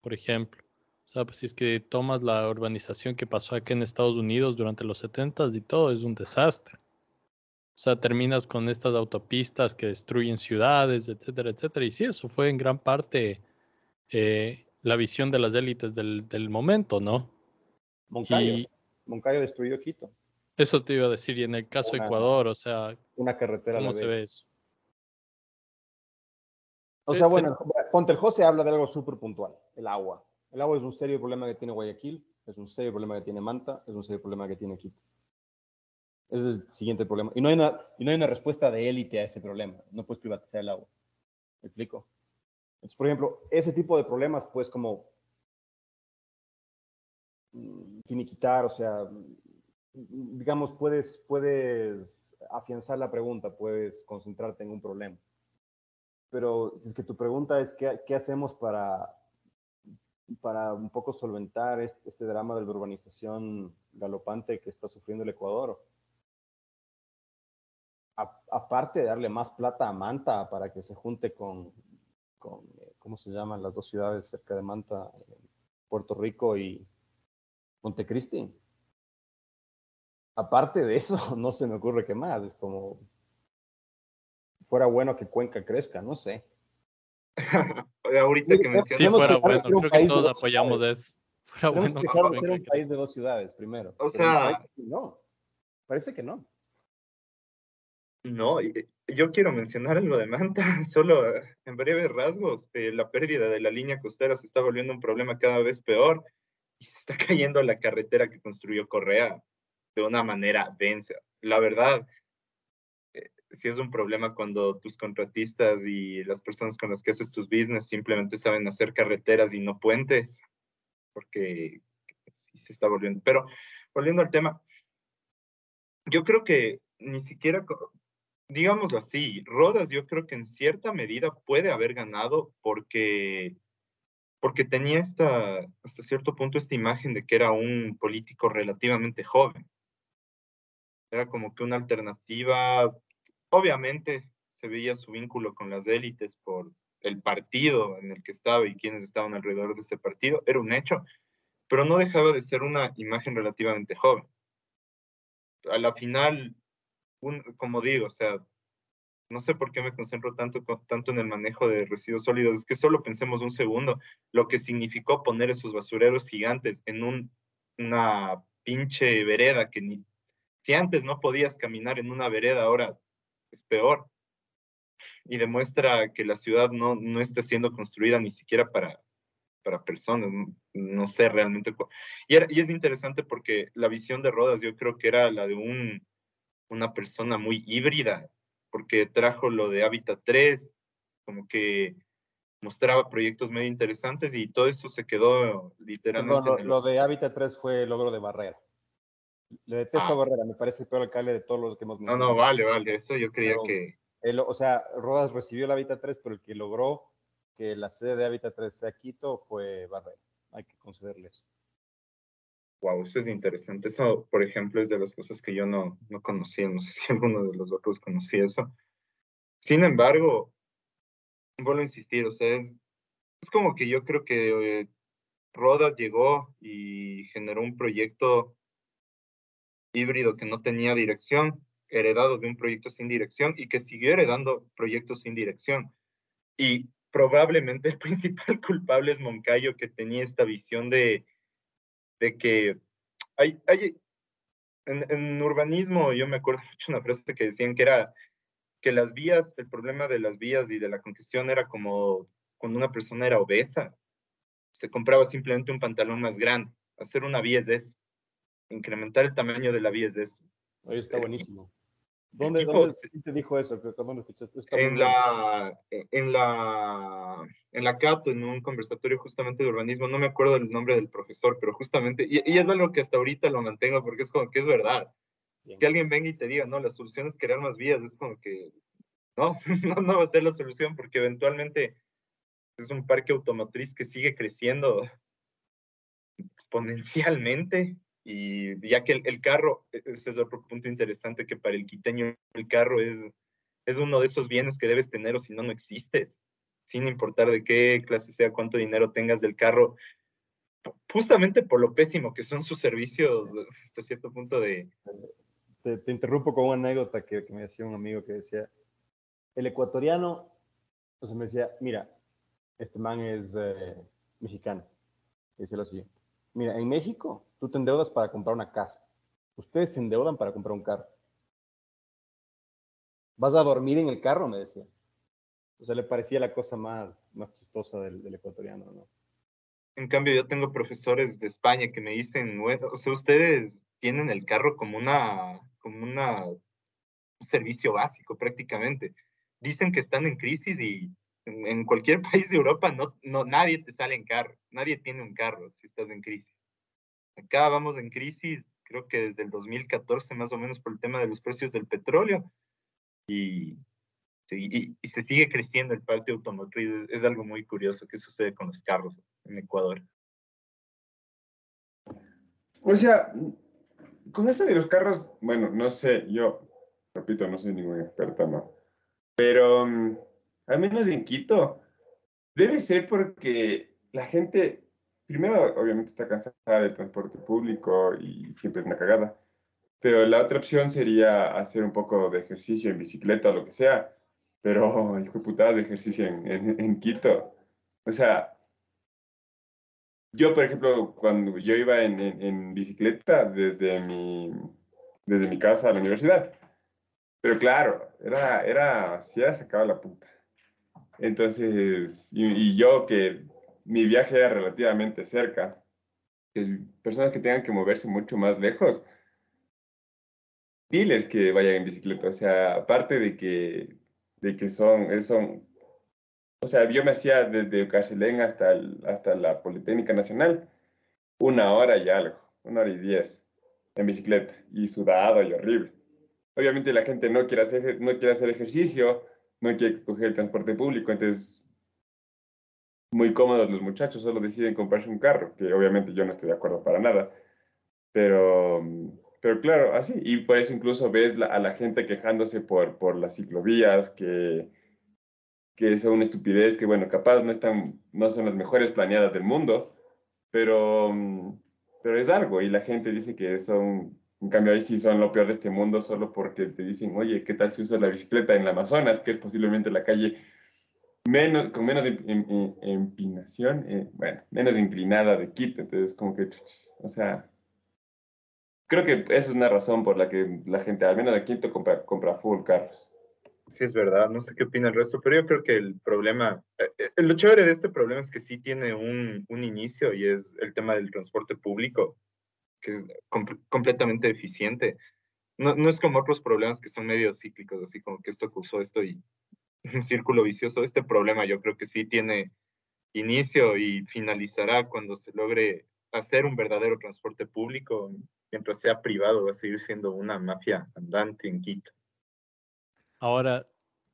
D: por ejemplo. O sea, pues si es que tomas la urbanización que pasó aquí en Estados Unidos durante los 70 y todo, es un desastre. O sea, terminas con estas autopistas que destruyen ciudades, etcétera, etcétera. Y sí, eso fue en gran parte eh, la visión de las élites del, del momento, ¿no?
E: Moncayo,
D: Y
E: Moncayo destruyó Quito,
D: eso te iba a decir, y en el caso de Ecuador, o sea,
E: una carretera a la
D: ¿cómo se
E: vez.
D: ve eso?
E: O
D: Sí,
E: sea, bueno, Ponte el José habla de algo súper puntual, el agua. El agua es un serio problema que tiene Guayaquil, es un serio problema que tiene Manta, es un serio problema que tiene Quito. Es el siguiente problema. Y no hay una, y no hay una respuesta de élite a ese problema. No puedes privatizar el agua. ¿Me explico? Entonces, por ejemplo, ese tipo de problemas, pues como mm, finiquitar, o sea, digamos, puedes, puedes afianzar la pregunta, puedes concentrarte en un problema. Pero si es que tu pregunta es qué hacemos para, para un poco solventar este, drama de la urbanización galopante que está sufriendo el Ecuador. Aparte de darle más plata a Manta para que se junte con, con, eh, ¿cómo se llaman las dos ciudades cerca de Manta? Eh, Puerto Rico y Montecristi. Aparte de eso, no se me ocurre qué más. Es como, fuera bueno que Cuenca crezca, no sé.
B: Ahorita que
E: Sí,
B: mencionas,
D: Si
E: Tenemos
D: fuera
E: que
D: bueno, creo que todos
E: dos
D: apoyamos
E: ciudades.
D: eso. Fuera
E: Tenemos
D: bueno
E: que
D: que
E: dejar de ser un país de dos ciudades primero.
B: O sea-
E: parece que no. Parece que no.
B: No, y yo quiero mencionar algo de Manta, solo eh, en breves rasgos. eh, la pérdida de la línea costera se está volviendo un problema cada vez peor y se está cayendo la carretera que construyó Correa de una manera densa. La verdad, eh, sí es un problema cuando tus contratistas y las personas con las que haces tus business simplemente saben hacer carreteras y no puentes, porque se está volviendo. Pero volviendo al tema, yo creo que ni siquiera, digámoslo así, Rodas yo creo que en cierta medida puede haber ganado porque, porque tenía esta, hasta cierto punto esta imagen de que era un político relativamente joven. Era como que una alternativa, obviamente se veía su vínculo con las élites por el partido en el que estaba y quienes estaban alrededor de ese partido, era un hecho, pero no dejaba de ser una imagen relativamente joven. A la final, un- como digo, o sea, no sé por qué me concentro tanto, tanto en el manejo de residuos sólidos, es que solo pensemos un segundo lo que significó poner esos basureros gigantes en un, una pinche vereda que ni, si antes no podías caminar en una vereda, ahora es peor. Y demuestra que la ciudad no, no está siendo construida ni siquiera para, para personas, no, no sé realmente. Y, era- y es interesante porque la visión de Rodas yo creo que era la de un, una persona muy híbrida, porque trajo lo de Hábitat 3, como que mostraba proyectos medio interesantes y todo eso se quedó literalmente
E: Perdón, lo,
B: el-
E: de Hábitat 3 fue logro de Barrera. Le detesto
B: Ah.
E: a Barrera, me parece el peor alcalde de todos los que hemos
B: No,
E: mencionado.
B: no, vale, vale, eso yo creía
E: Pero-
B: que...
E: Él- o sea, Rodas recibió el Hábitat 3, pero el que logró que la sede de Hábitat 3 sea Quito fue Barrera. Hay que concederle eso.
B: Wow, eso es interesante. Eso, por ejemplo, es de las cosas que yo no, no conocía. No sé si alguno de los otros conocía eso. Sin embargo, vuelvo a insistir, o sea, es, es como que yo creo que eh, Rodas llegó y generó un proyecto híbrido que no tenía dirección, heredado de un proyecto sin dirección y que siguió heredando proyectos sin dirección. Y probablemente el principal culpable es Moncayo, que tenía esta visión de, de que hay, hay en, urbanismo, yo me acuerdo mucho una frase que decían que era que las vías, el problema de las vías y de la congestión era como cuando una persona era obesa, se compraba simplemente un pantalón más grande. Hacer una vía es eso. Incrementar el tamaño de la vía es eso.
E: Oye, está
B: El
E: buenísimo. ¿Dónde,
B: tipo
E: dónde te dijo eso? ¿Qué- ¿Dónde escuchaste?
B: En la, en la, en la Cato, en un conversatorio justamente de urbanismo, no me acuerdo el nombre del profesor, pero justamente, y, y es algo que hasta ahorita lo mantengo porque es como que es verdad.
E: Bien.
B: Que alguien venga y te diga, no, la solución es crear más vías, es como que, no, no, no va a ser la solución porque eventualmente es un parque automotriz que sigue creciendo exponencialmente y ya que el, el carro, e- ese es otro punto interesante que para el quiteño el carro es, es uno de esos bienes que debes tener o si no, no existes, sin importar de qué clase sea, cuánto dinero tengas del carro, justamente por lo pésimo que son sus servicios hasta cierto punto de,
E: Te, te interrumpo con una anécdota que, que me decía un amigo que decía, el ecuatoriano, entonces me decía, mira, este man es eh, mexicano. Decía lo siguiente, mira, en México tú te endeudas para comprar una casa. Ustedes se endeudan para comprar un carro. Vas a dormir en el carro, me decía. O sea, le parecía la cosa más, más chistosa del, ecuatoriano, ¿no?
B: En cambio, yo tengo profesores de España que me dicen, o sea, ustedes tienen el carro como una, como una, un servicio básico prácticamente. Dicen que están en crisis y en, cualquier país de Europa no, no, nadie te sale en carro, nadie tiene un carro si estás en crisis. Acá vamos en crisis, creo que desde el 2014 más o menos por el tema de los precios del petróleo y, y, y se sigue creciendo el parque automotriz. Es, es algo muy curioso que sucede con los carros en Ecuador.
C: O sea, con esto de los carros, bueno, no sé, yo, repito, no soy ningún experto, ¿no? Pero mm, al menos en Quito, debe ser porque la gente, primero, obviamente está cansada del transporte público y siempre es una cagada. Pero la otra opción sería hacer un poco de ejercicio en bicicleta o lo que sea. Pero, hijo de putadas de ejercicio en, Quito. O sea, yo, por ejemplo, cuando yo iba en, bicicleta desde mi, desde mi casa a la universidad, Pero claro, era, era, sí sacado la puta. Entonces, y, y yo que mi viaje era relativamente cerca, que personas que tengan que moverse mucho más lejos, diles que vayan en bicicleta. O sea, aparte de que, de que son, son, o sea, yo me hacía desde Carcelén hasta, el, hasta la Politécnica Nacional, una hora y algo, una hora y diez en bicicleta, y sudado y horrible. Obviamente la gente no quiere hacer, no quiere hacer ejercicio, no quiere coger el transporte público, entonces muy cómodos los muchachos, solo deciden comprarse un carro, que obviamente yo no estoy de acuerdo para nada, pero, pero claro, así, y por eso incluso ves a la gente quejándose por, por las ciclovías, que, que son una estupidez, que bueno, capaz no, están, no son las mejores planeadas del mundo, pero, pero es algo, y la gente dice que son, en cambio ahí sí son lo peor de este mundo, solo porque te dicen, oye, ¿qué tal si usas la bicicleta en el Amazonas, que es posiblemente la calle menos, con menos empinación, eh, bueno, menos inclinada de Quito, entonces como que, o sea, creo que esa es una razón por la que la gente, al menos de Quito, compra, compra full carros.
B: Sí, es verdad, no sé qué opina el resto, pero yo creo que el problema, eh, eh, lo chévere de este problema es que sí tiene un, un inicio y es el tema del transporte público, que es completamente eficiente. No, no es como otros problemas que son medio cíclicos, así como que esto causó esto y un círculo vicioso. Este problema yo creo que sí tiene inicio y finalizará cuando se logre hacer un verdadero transporte público, mientras sea privado, va a seguir siendo una mafia andante en Quito.
D: Ahora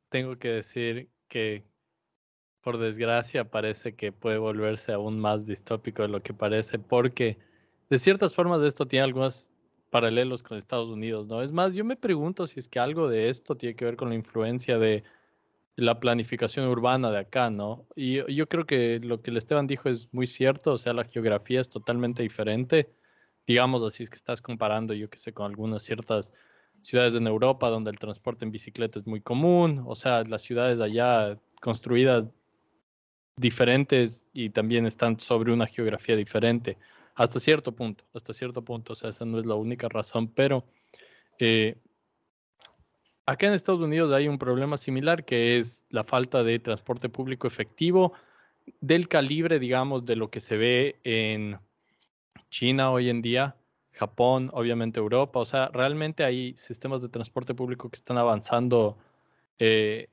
D: tengo que decir que, por desgracia, parece que puede volverse aún más distópico de lo que parece, porque de ciertas formas esto tiene algunos paralelos con Estados Unidos, ¿no? Es más, yo me pregunto si es que algo de esto tiene que ver con la influencia de la planificación urbana de acá, ¿no? Y yo creo que lo que el Esteban dijo es muy cierto, o sea, la geografía es totalmente diferente. Digamos así, es que estás comparando, yo que sé, con algunas ciertas ciudades en Europa donde el transporte en bicicleta es muy común, o sea, las ciudades allá construidas diferentes y también están sobre una geografía diferente, hasta cierto punto, hasta cierto punto, o sea, esa no es la única razón, pero eh, Acá en Estados Unidos hay un problema similar que es la falta de transporte público efectivo del calibre, digamos, de lo que se ve en China hoy en día, Japón, obviamente Europa. O sea, realmente hay sistemas de transporte público que están avanzando eh,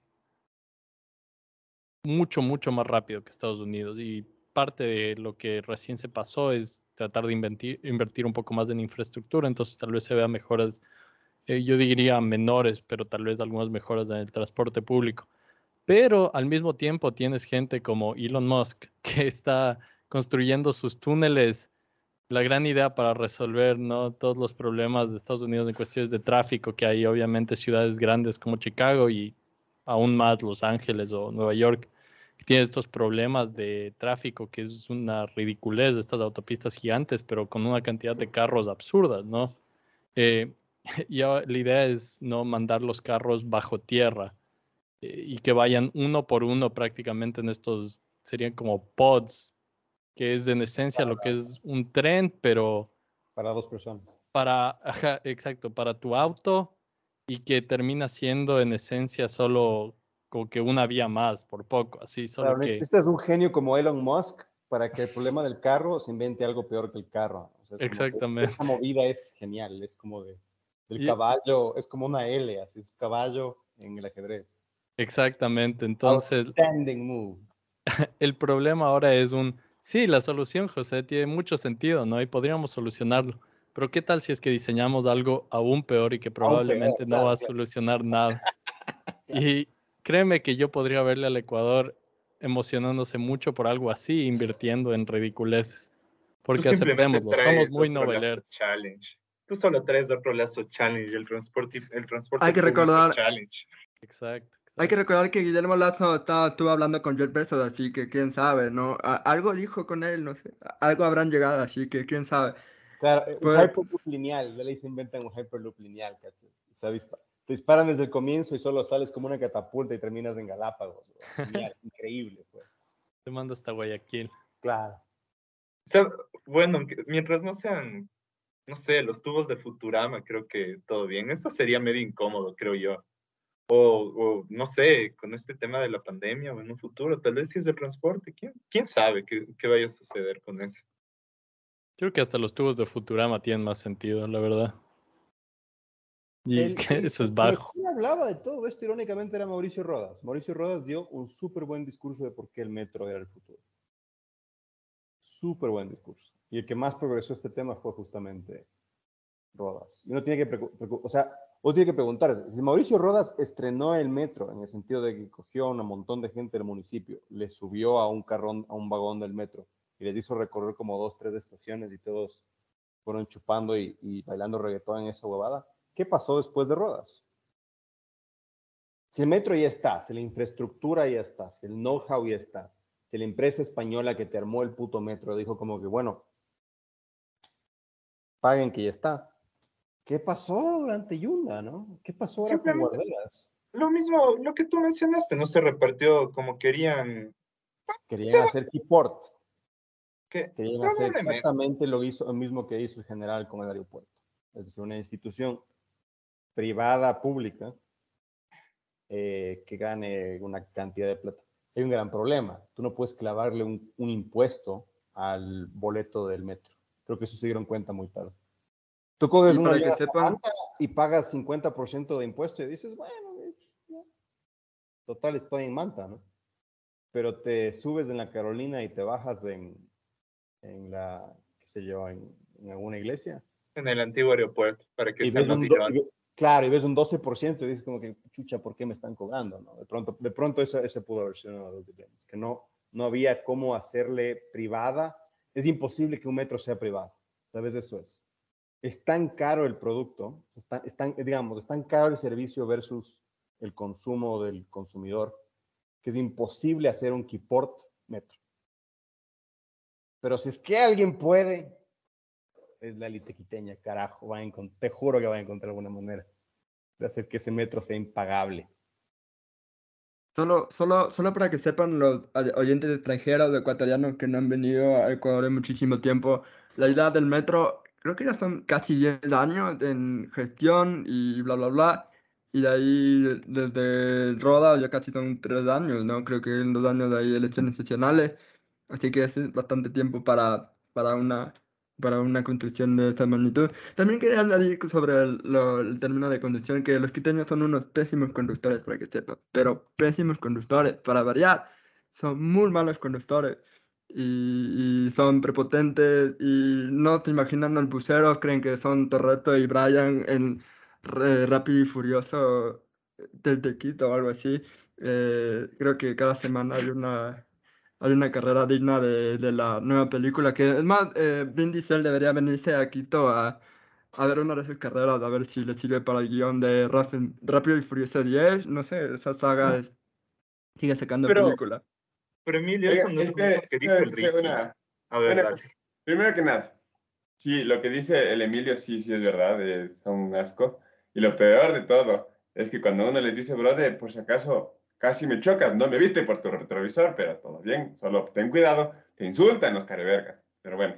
D: mucho, mucho más rápido que Estados Unidos. Y parte de lo que recién se pasó es tratar de invertir, invertir un poco más en infraestructura, entonces tal vez se vea mejoras eh, yo diría menores, pero tal vez algunas mejoras en el transporte público. Pero al mismo tiempo tienes gente como Elon Musk que está construyendo sus túneles, la gran idea para resolver ¿no? todos los problemas de Estados Unidos en cuestiones de tráfico, que hay obviamente ciudades grandes como Chicago y aún más Los Ángeles o Nueva York, que tienen estos problemas de tráfico, que es una ridiculez de estas autopistas gigantes, pero con una cantidad de carros absurdas, ¿no? Eh, ya la idea es no mandar los carros bajo tierra eh, y que vayan uno por uno prácticamente en estos, serían como pods, que es en esencia lo que es un tren, pero...
E: Para dos personas.
D: Para, exacto, para tu auto y que termina siendo en esencia solo como que una vía más, por poco, así, solo que...
E: Este es un genio como Elon Musk para que el problema del carro se invente algo peor que el carro.
D: Exactamente.
E: esa movida es genial, es como de... El caballo es como una L, así es caballo en el ajedrez.
D: Exactamente, entonces...
E: Standing move.
D: El problema ahora es un... Sí, la solución, José, tiene mucho sentido, ¿no? Y podríamos solucionarlo. Pero ¿qué tal si es que diseñamos algo aún peor y que probablemente no va a solucionar nada? Y créeme que yo podría verle al Ecuador emocionándose mucho por algo así, invirtiendo en ridiculeces. Porque aceptémoslo, somos muy noveleros.
B: Challenge tú solo traes otro lazo challenge, el transporte, el transporte
A: Hay que recordar,
B: challenge.
D: Exacto,
A: Hay que recordar que Guillermo Lazo estaba, estuvo hablando con Jeff Bezos, así que quién sabe, ¿no? algo dijo con él, no sé. Algo habrán llegado, así que quién sabe.
E: Claro, un pues Hyperloop lineal, de se inventan un Hyperloop lineal, ¿cachai? O sea, te disparan desde el comienzo y solo sales como una catapulta y terminas en Galápagos. Genial, increíble, fue.
D: Te mando hasta Guayaquil.
E: Claro.
B: O sea, bueno, mientras no sean no sé, los tubos de Futurama, creo que todo bien. Eso sería medio incómodo, creo yo. O, o, no sé, con este tema de la pandemia o en un futuro, tal vez si es de transporte, ¿quién, quién sabe qué, qué vaya a suceder con eso?
D: Creo que hasta los tubos de Futurama tienen más sentido, la verdad. Y
E: El-
D: que
E: el-
D: eso es
E: el-
D: bajo.
E: Quien hablaba de todo esto, irónicamente, era Mauricio Rodas. Mauricio Rodas dio un súper buen discurso de por qué el metro era el futuro. Súper buen discurso. Y el que más progresó este tema fue justamente Rodas. Y uno tiene que, o sea, uno tiene que preguntarse, si Mauricio Rodas estrenó el metro en el sentido de que cogió a un montón de gente del municipio, le subió a un carrón, a un vagón del metro y les hizo recorrer como dos, tres estaciones y todos fueron chupando y, y bailando reggaetón en esa huevada, ¿qué pasó después de Rodas? Si el metro ya está, si la infraestructura ya está, si el know-how ya está, si la empresa española que te armó el puto metro dijo como que, bueno, paguen que ya está. ¿Qué pasó durante Yunda, no? ¿Qué pasó ahora con Guarderas?
B: Lo mismo, lo que tú mencionaste, no se repartió como querían.
E: Querían hacer Keyport.
B: Que,
E: Querían hacer exactamente lo, hizo, lo mismo que hizo el general con el aeropuerto. Es decir, una institución privada, pública, eh, que gane una cantidad de plata. Hay un gran problema. Tú no puedes clavarle un, un impuesto al boleto del metro. Creo que eso se dieron cuenta muy tarde. Tú coges una
A: para que sepan-
E: Manta y pagas 50% de impuesto y dices, bueno, total, estoy en Manta, ¿no? Pero te subes en la Carolina y te bajas en, en la, qué sé yo, en, en alguna iglesia.
B: en el antiguo aeropuerto, para que
E: Y
B: sea más
E: un do- claro, y ves un 12% y dices como que, chucha, ¿por qué me están cobrando? ¿no? De pronto, de pronto eso, ese pudo haber sido uno de los dilemas, que no, no había cómo hacerle privada. Es imposible que un metro sea privado. ¿Sabes? Eso es. Es tan caro el producto, es digamos, es tan caro el servicio versus el consumo del consumidor, que es imposible hacer un Keyport metro. Pero si es que alguien puede, es la élite quiteña, carajo. Va a encont- te juro que va a encontrar alguna manera de hacer que ese metro sea impagable.
A: Solo, solo, solo para que sepan los oy- oyentes extranjeros ecuatorianos que no han venido a Ecuador en muchísimo tiempo, la idea del metro, creo que ya son casi 10 años en gestión y bla, bla, bla. Y de ahí, desde Roda, ya casi son 3 años, ¿no? Creo que en dos años hay elecciones seccionales. Así que es bastante tiempo para, para una, para una construcción de esta magnitud. También quería añadir sobre el, lo- el término de conducción, que los quiteños son unos pésimos conductores, para que sepan, pero pésimos conductores, para variar. Son muy malos conductores y, y son prepotentes y no te imaginan los buceros, creen que son Torreto y Brian en Rápido y Furioso desde Quito o algo así. Eh, creo que cada semana hay una, hay una carrera digna de, de la nueva película. Que es más, eh, Vin Diesel debería venirse a Quito a, a ver una de sus carreras, a ver si le sirve para el guion de Rápido, Rápido y Furioso 10. No sé, esa saga es- sigue sacando
B: Pero-
A: películas.
B: Pero Emilio,
C: Oiga,
B: eso no es que dijo el Ricky.
C: una-
B: A ver,
C: una. Primero que nada, sí, lo que dice el Emilio sí, sí es verdad, es un asco. Y lo peor de todo es que cuando uno les dice, brother, por si acaso casi me chocas, no me viste por tu retrovisor, pero todo bien, solo ten cuidado, te insultan los carevergas. Pero bueno,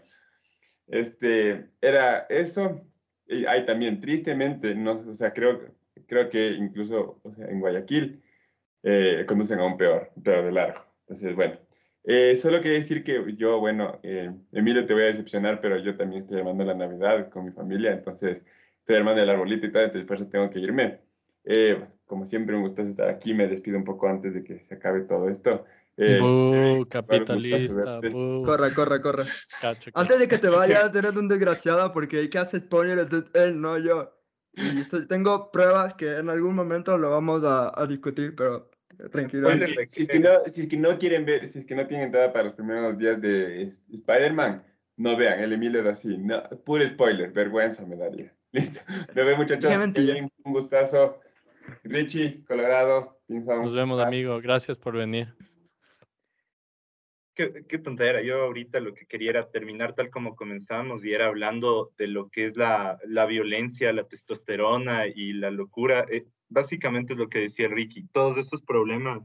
C: este, era eso. Y hay también, tristemente, no, o sea, creo, creo que incluso o sea, en Guayaquil eh, conducen aún peor, pero de largo. Entonces, bueno. Eh, solo quería decir que yo, bueno, eh, Emilio, te voy a decepcionar, pero yo también estoy armando la Navidad con mi familia, entonces estoy armando el arbolito y todo, entonces por eso tengo que irme. Eh, como siempre, un gusto estar aquí, me despido un poco antes de que se acabe todo esto. Eh,
D: Bú,
C: gustazo
D: capitalista, bú.
A: Corre, corre.
D: Cacho,
A: Antes de que te vayas, eres un desgraciado porque el que hace spoiler él, no yo. Y estoy- tengo pruebas que en algún momento lo vamos a, a discutir, pero tranquilo.
B: Spoiler.
C: Si, es que no, si es que no quieren ver, si es que no tienen entrada para los primeros días de Spider-Man, no vean, el Emilio es así, no, puro spoiler, vergüenza me daría. Listo, me veo muchachos,
A: Qué
C: un gustazo, Richie, Colorado, Pinzón.
D: Nos vemos,
C: paz.
D: amigo. Gracias por venir.
B: Qué, qué tontera. Yo ahorita lo que quería era terminar tal como comenzamos y era hablando de lo que es la, la violencia, la testosterona y la locura. Eh, básicamente es lo que decía Ricky. Todos esos problemas,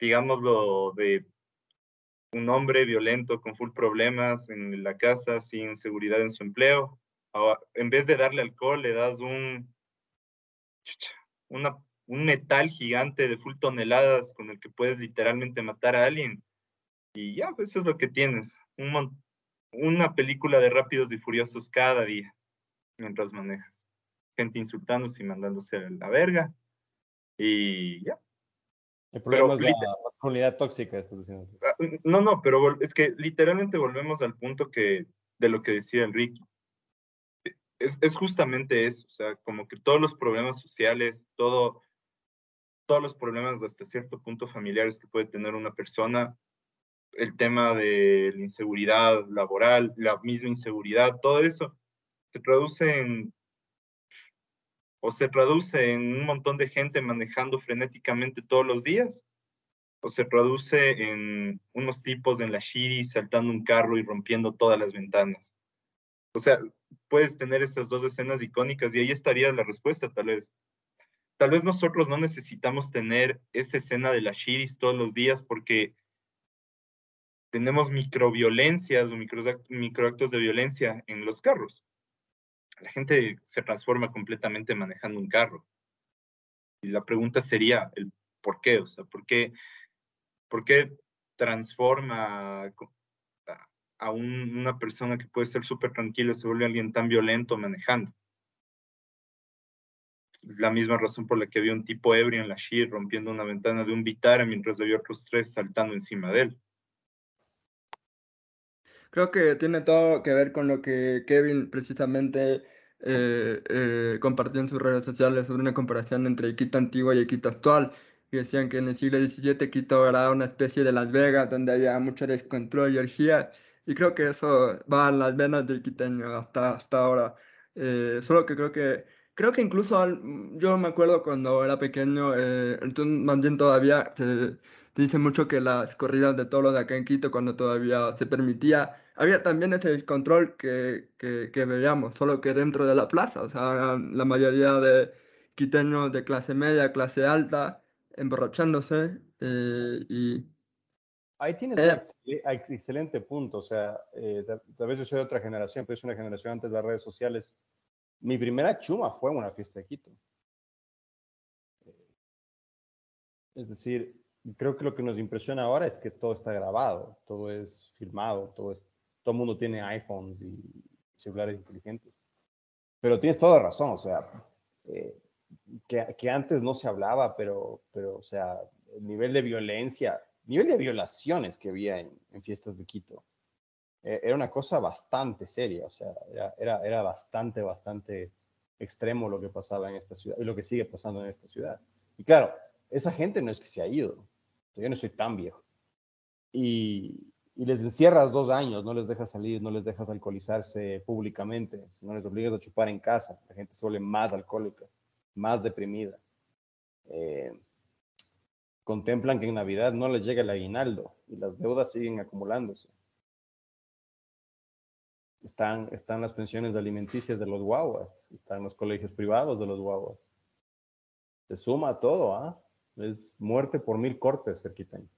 B: digámoslo, de un hombre violento con full problemas en la casa, sin seguridad en su empleo, a- en vez de darle alcohol, le das un, una, un metal gigante de full toneladas con el que puedes literalmente matar a alguien. Y ya, pues eso es lo que tienes. Un una película de Rápidos y Furiosos cada día mientras manejas. Gente insultándose y mandándose a la verga. Y ya.
E: El problema
B: Pero
E: es la masculinidad tóxica, estás diciendo.
B: Ah, No, no, pero es que literalmente volvemos al punto que de lo que decía Enrique. E- Es, es justamente eso, o sea, como que todos los problemas sociales, todo, todos los problemas hasta cierto punto familiares que puede tener una persona, el tema de la inseguridad laboral, la misma inseguridad, todo eso se traduce en o se traduce en un montón de gente manejando frenéticamente todos los días o se traduce en unos tipos en la Shiri saltando un carro y rompiendo todas las ventanas. O sea, puedes tener esas dos escenas icónicas y ahí estaría la respuesta, tal vez. Tal vez nosotros no necesitamos tener esa escena de la Shiris todos los días porque tenemos microviolencias o microac- microactos de violencia en los carros. La gente se transforma completamente manejando un carro. Y la pregunta sería el por qué, o sea, ¿por qué ¿Por qué transforma a, a un- una persona que puede ser súper tranquila, se vuelve alguien tan violento manejando? La misma razón por la que había un tipo ebrio en la Shir rompiendo una ventana de un Vitara mientras había otros tres saltando encima de él.
A: Creo que tiene todo que ver con lo que Kevin precisamente eh, eh, compartió en sus redes sociales sobre una comparación entre Quito antiguo y Quito actual. Y decían que en el siglo XVII Quito era una especie de Las Vegas donde había mucho descontrol y orgía. Y creo que eso va en las venas del quiteño hasta, hasta ahora. Eh, solo que creo que, creo que incluso al- yo me acuerdo cuando era pequeño, eh, entonces más bien todavía se dice mucho que las corridas de toros de acá en Quito, cuando todavía se permitía, había también ese control que, que, que veíamos, solo que dentro de la plaza. O sea, la mayoría de quiteños de clase media, clase alta, emborrachándose eh, y
E: Ahí tienes
A: Eh.
E: un excel- ex- excelente punto. O sea, eh, tal, tal vez yo soy de otra generación, pero es una generación antes de las redes sociales. Mi primera chuma fue en una fiesta de Quito. Eh, Es decir, creo que lo que nos impresiona ahora es que todo está grabado, todo es filmado, todo, es, todo el mundo tiene iPhones y celulares inteligentes. Pero tienes toda razón, o sea, eh, que, que antes no se hablaba, pero, pero, o sea, el nivel de violencia, nivel de violaciones que había en, en fiestas de Quito, eh, era una cosa bastante seria, o sea, era, era, era bastante, bastante extremo lo que pasaba en esta ciudad y lo que sigue pasando en esta ciudad. Y claro, esa gente no es que se ha ido, yo no soy tan viejo. Y, y les encierras dos años, no les dejas salir, no les dejas alcoholizarse públicamente, no les obligas a chupar en casa, la gente se vuelve más alcohólica, más deprimida. Eh, contemplan que en Navidad no les llega el aguinaldo y las deudas siguen acumulándose. Están, están las pensiones alimenticias de los guaguas, están los colegios privados de los guaguas. Se suma todo, ¿ah? Es muerte por mil cortes, cerquiteño.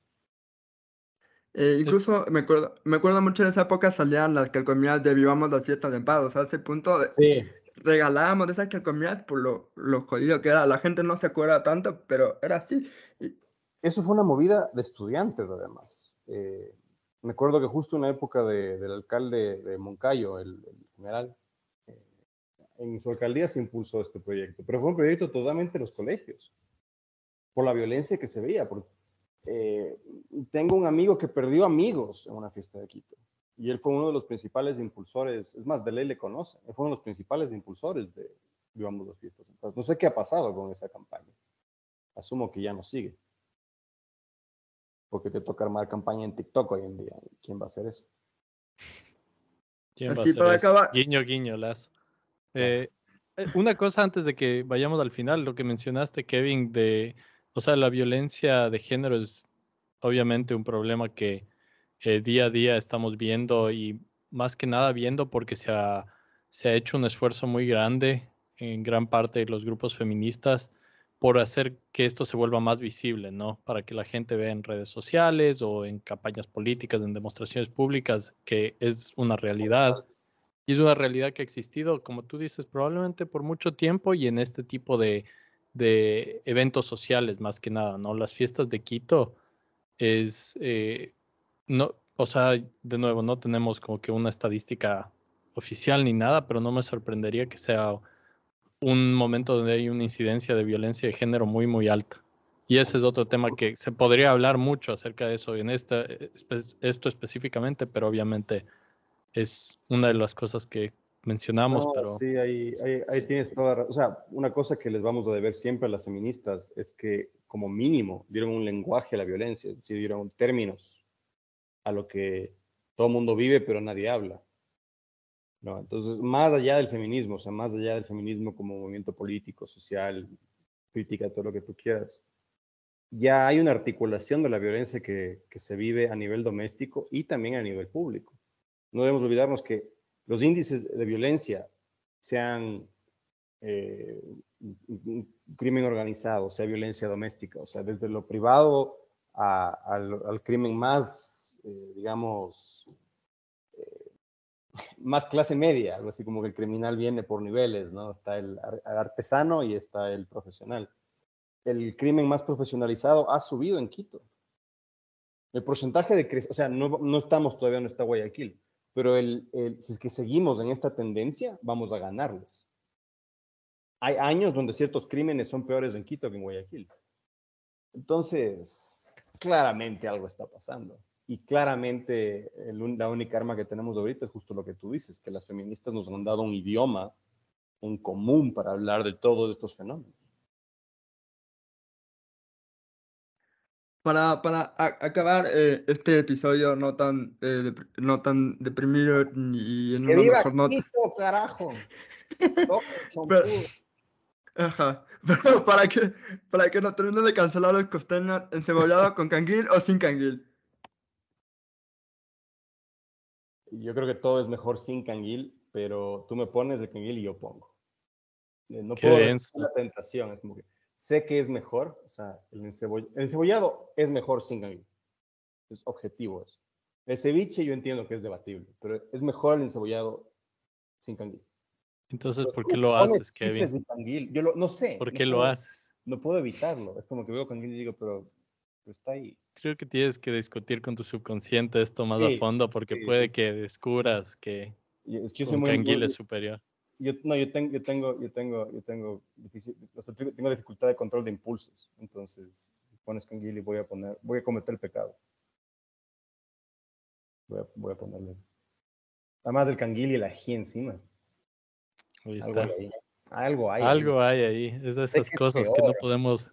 A: Eh, incluso me acuerdo, me acuerdo mucho de esa época salían las calcomanías de Vivamos las fiestas de paz, o sea, a ese punto de,
E: Sí,
A: regalábamos esas calcomanías por lo, lo jodido que era. La gente no se acuerda tanto, pero era así.
E: Eso fue una movida de estudiantes, además. Eh, me acuerdo que justo en la época de- del alcalde de Moncayo, el, general, eh, en su alcaldía se impulsó este proyecto, pero fue un proyecto totalmente de los colegios, por la violencia que se veía. Por, eh, tengo un amigo que perdió amigos en una fiesta de Quito, y él fue uno de los principales impulsores, es más, de ley le conoce, él fue uno de los principales impulsores de Vivamos las Fiestas. No sé qué ha pasado con esa campaña. Asumo que ya no sigue porque te toca armar campaña en TikTok hoy en día. ¿Quién va a hacer eso?
D: ¿Quién va a hacer
A: para
D: eso?
A: acabar.
D: Guiño, guiño, las. Eh, eh, una cosa antes de que vayamos al final, lo que mencionaste, Kevin, de, o sea, la violencia de género es obviamente un problema que eh, día a día estamos viendo y más que nada viendo porque se ha, se ha hecho un esfuerzo muy grande en gran parte de los grupos feministas por hacer que esto se vuelva más visible, ¿no? Para que la gente vea en redes sociales o en campañas políticas, en demostraciones públicas, que es una realidad Y es una realidad que ha existido, como tú dices, probablemente por mucho tiempo y en este tipo de, de eventos sociales más que nada, ¿no? Las fiestas de Quito es, eh, no, o sea, de nuevo, no tenemos como que una estadística oficial ni nada, pero no me sorprendería que sea un momento donde hay una incidencia de violencia de género muy, muy alta. Y ese es otro tema que se podría hablar mucho acerca de eso en esta, eh, esto específicamente, pero obviamente es una de las cosas que mencionamos. pero...
E: Sí, ahí, ahí, tienes toda O sea, una cosa que les vamos a deber siempre a las feministas es que, como mínimo, dieron un lenguaje a la violencia, es decir, dieron términos a lo que todo el mundo vive, pero nadie habla. ¿No? Entonces, más allá del feminismo, o sea, más allá del feminismo como movimiento político, social, crítica, todo lo que tú quieras, ya hay una articulación de la violencia que, que se vive a nivel doméstico y también a nivel público. No debemos olvidarnos que los índices de violencia, sean eh, crimen organizado, sea violencia doméstica, o sea, desde lo privado al, crimen más, eh, digamos, más clase media, algo así como que el criminal viene por niveles, ¿no? Está el artesano y está el profesional. El crimen más profesionalizado ha subido en Quito. El porcentaje de, o sea, no, no estamos todavía en esta Guayaquil, pero el, si es que seguimos en esta tendencia, vamos a ganarles. Hay años donde ciertos crímenes son peores en Quito que en Guayaquil. Entonces, claramente algo está pasando. Y claramente la única arma que tenemos ahorita es justo lo que tú dices, que las feministas nos han dado un idioma en común para hablar de todos estos fenómenos.
A: Para, para acabar eh, este episodio no tan, eh, no tan deprimido y en
E: una mejor nota. Quito, carajo!
A: pero, ajá. Pero para que, para que no termine de cancelar los costeños, ¿encebollado con canguil o sin canguil?
E: Yo creo que todo es mejor sin canguil, pero tú me pones el canguil y yo pongo. Eh, no puedo la tentación, es como que sé que es mejor, o sea, el, encebollado es mejor sin canguil. Es objetivo eso. El ceviche yo entiendo que es debatible, pero es mejor el encebollado sin canguil.
D: Entonces, ¿por qué lo haces, Kevin?
E: Yo no sé.
D: ¿Por qué lo haces?
E: No puedo evitarlo. Es como que veo canguil y digo, pero, está ahí.
D: Creo que tienes que discutir con tu subconsciente esto más a fondo porque puede que descubras que es que un canguil es superior
E: yo, no, yo tengo, yo tengo, yo tengo, yo tengo, tengo dificultad de control de impulsos. Entonces, pones canguil y voy a poner, voy a cometer el pecado. Voy a, voy a ponerle. Además del canguil y el ají encima.
D: Algo
E: hay, algo hay.
D: Algo hay ahí. Es de esas cosas que no podemos.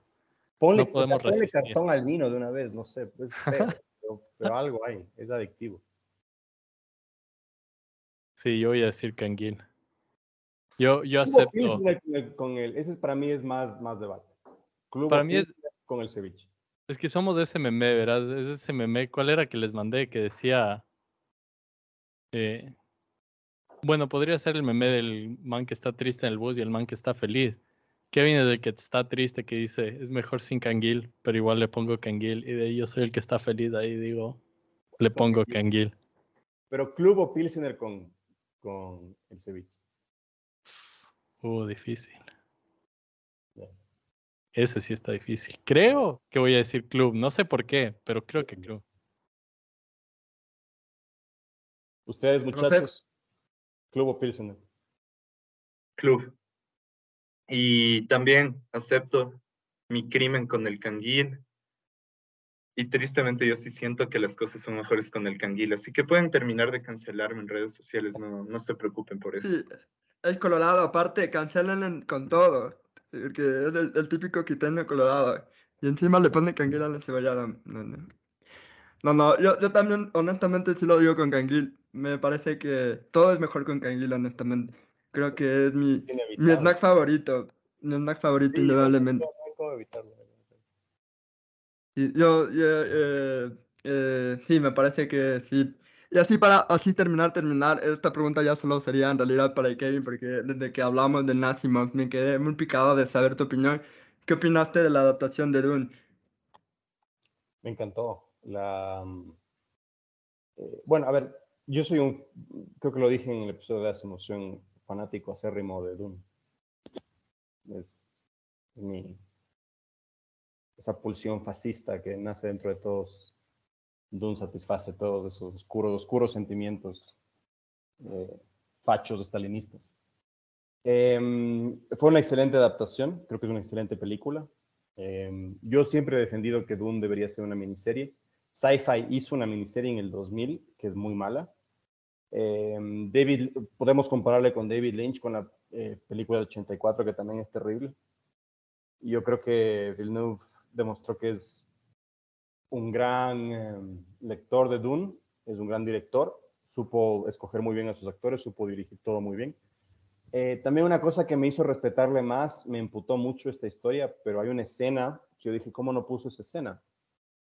E: Ponle, no podemos ponle cartón al vino de una vez, no sé. pero, pero algo hay. Es adictivo.
D: Sí, yo voy a decir canguil. Yo, yo acepto.
E: Con el, ese para mí es más, más debate.
D: para mí es
E: con el ceviche.
D: Es que somos de ese meme, ¿verdad? Es ese meme. ¿Cuál era que les mandé? Que decía. Eh, bueno, podría ser el meme del man que está triste en el bus y el man que está feliz. Kevin es el que está triste, que dice, es mejor sin canguil, pero igual le pongo canguil. Y de ahí yo soy el que está feliz, ahí digo, le pongo canguil.
E: Pero club o pilsener con, con el ceviche.
D: Uh, difícil. Ese sí está difícil. Creo que voy a decir club. No sé por qué, pero creo que club.
E: Ustedes, muchachos, club o Pilsener.
B: Club. Y también acepto mi crimen con el canguil. Y tristemente yo sí siento que las cosas son mejores con el canguil. Así que pueden terminar de cancelarme en redes sociales. No, no se preocupen por eso
A: es colorado, aparte, cancelan con todo. Porque es el, típico quiteño colorado. Y encima le pone canguil a la cebollada. No, no. No, no, yo, yo también, honestamente, sí lo digo con canguil. Me parece que todo es mejor con canguil, honestamente. Creo que es mi, mi snack favorito. Mi snack favorito, indudablemente. Y yo, yo eh, eh, sí, me parece que sí. Y así para así terminar, terminar, esta pregunta ya solo sería en realidad para Kevin, porque desde que hablamos de Nasimov me quedé muy picado de saber tu opinión. ¿Qué opinaste de la adaptación de Dune?
E: Me encantó. La, mm, eh, bueno, a ver, yo soy un, creo que lo dije en el episodio de hace emoción, fanático acérrimo de Dune. Es, mi, esa pulsión fascista que nace dentro de todos. Dune satisface todos esos oscuros, oscuros sentimientos eh, fachos estalinistas. Em, fue una excelente adaptación, creo que es una excelente película. Em, yo siempre he defendido que Dune debería ser una miniserie. Sci-Fi hizo una miniserie en el 2000 que es muy mala. Em, David, podemos compararle con David Lynch, con la eh, película del 84, que también es terrible. Yo creo que Villeneuve demostró que es un gran lector de Dune, es un gran director, supo escoger muy bien a sus actores, supo dirigir todo muy bien. Eh, también una cosa que me hizo respetarle más, me imputó mucho esta historia, pero hay una escena que yo dije, ¿cómo no puso esa escena?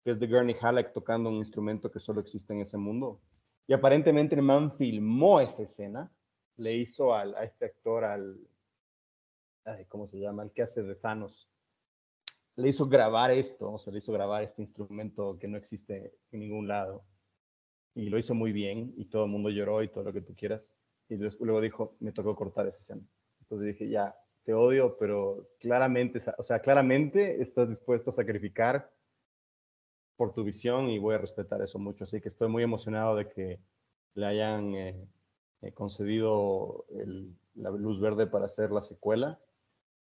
E: Que es de Gurney Halleck tocando un instrumento que solo existe en ese mundo. Y aparentemente el man filmó esa escena, le hizo a este actor, al, ¿cómo se llama? El que hace de Thanos. Le hizo grabar esto, o sea, le hizo grabar este instrumento que no existe en ningún lado y lo hizo muy bien y todo el mundo lloró y todo lo que tú quieras. Y luego dijo, me tocó cortar esa escena. Entonces dije, ya, te odio, pero claramente, o sea, claramente estás dispuesto a sacrificar por tu visión y voy a respetar eso mucho. Así que estoy muy emocionado de que le hayan eh, eh, concedido la luz verde para hacer la secuela.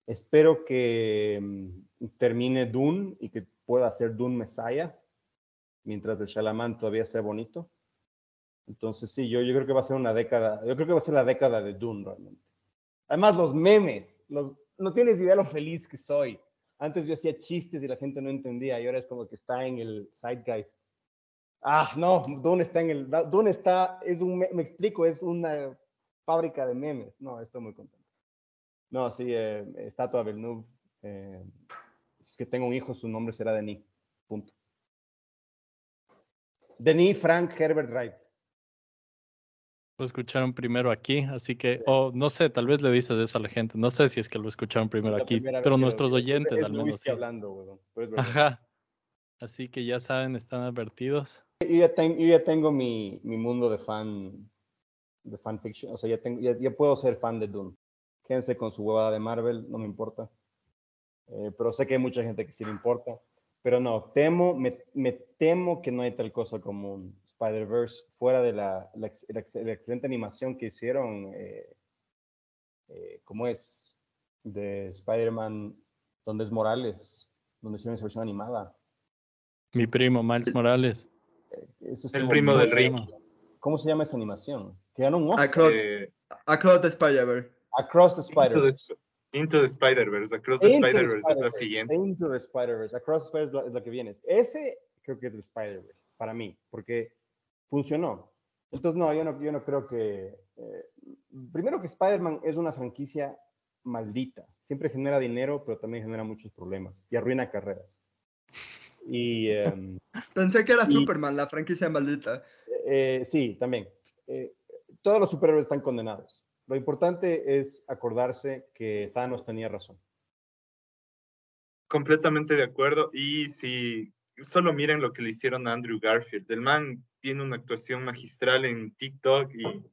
E: Espero que mm, termine Dune y que pueda hacer Dune Messiah mientras el Shalaman todavía sea bonito. Entonces sí, yo, yo creo que va a ser una década, yo creo que va a ser la década de Dune realmente. Además los memes, los, no tienes idea lo feliz que soy. Antes yo hacía chistes y la gente no entendía y ahora es como que está en el zeitgeist. Ah, no, Dune está en el, Dune está, es un, me explico, es una fábrica de memes. No, estoy muy contento. No, sí, eh, Estatua Villeneuve. Eh, es que tengo un hijo, su nombre será Denis. Punto. Denis Frank Herbert Wright.
D: Lo escucharon primero aquí, así que, o no sé, tal vez le dices eso a la gente. No sé si es que lo escucharon primero aquí, pero nuestros oyentes al menos. Sí.
E: hablando,
D: Ajá. Así que ya saben, están advertidos.
E: Yo ya, ya tengo mi, mi, mundo de fan, de fanfiction. O sea, ya, tengo, ya, puedo ser fan de Dune. Quédense con su huevada de Marvel, no me importa. Eh, pero sé que hay mucha gente que sí le importa. Pero no, temo, me, me temo que no hay tal cosa como un Spider-Verse, fuera de la, la, excelente animación que hicieron, eh, eh, ¿cómo es? De Spider-Man, donde es Morales, donde hicieron esa versión animada.
D: Mi primo, Miles Morales.
B: Eh, el primo del rey.
E: ¿Cómo se llama esa animación? Que ganó un
A: Across, Across the Spider-Verse.
E: Across the Spider-Verse.
B: Into the Spider-Verse. Across the Spider-Verse es la siguiente.
E: Into the Spider-Verse. Across the Spider-Verse es la que viene. Ese creo que es el Spider-Verse, para mí, porque funcionó. Entonces, no, yo no, yo no creo que... Eh, primero que Spider-Man es una franquicia maldita. Siempre genera dinero, pero también genera muchos problemas y arruina carreras. Y, em,
A: Pensé que era Superman, la franquicia maldita.
E: Eh, sí, también. Eh, todos los superhéroes están condenados. Lo importante es acordarse que Thanos tenía razón.
B: Completamente de acuerdo. Y si solo miren lo que le hicieron a Andrew Garfield. El man tiene una actuación magistral en TikTok y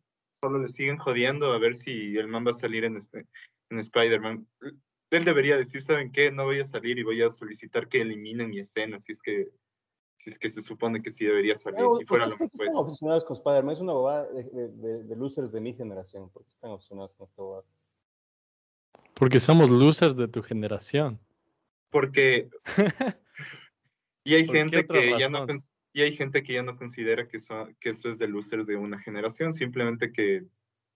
B: solo le siguen jodiendo a ver si el man va a salir en, este, en Spider-Man. Él debería decir, ¿saben qué? No voy a salir y voy a solicitar que eliminen mi escena, si es que, si es que se supone que sí debería salir. y fuera lo
E: más están obsesionados con Spider-Man? Es una bobada de, de, de, losers de mi generación. porque están obsesionados con esta bobada?
D: Porque somos losers de tu generación.
B: Porque Y hay gente que ya no y hay gente que ya no considera que eso, que eso es de losers de una generación, simplemente que no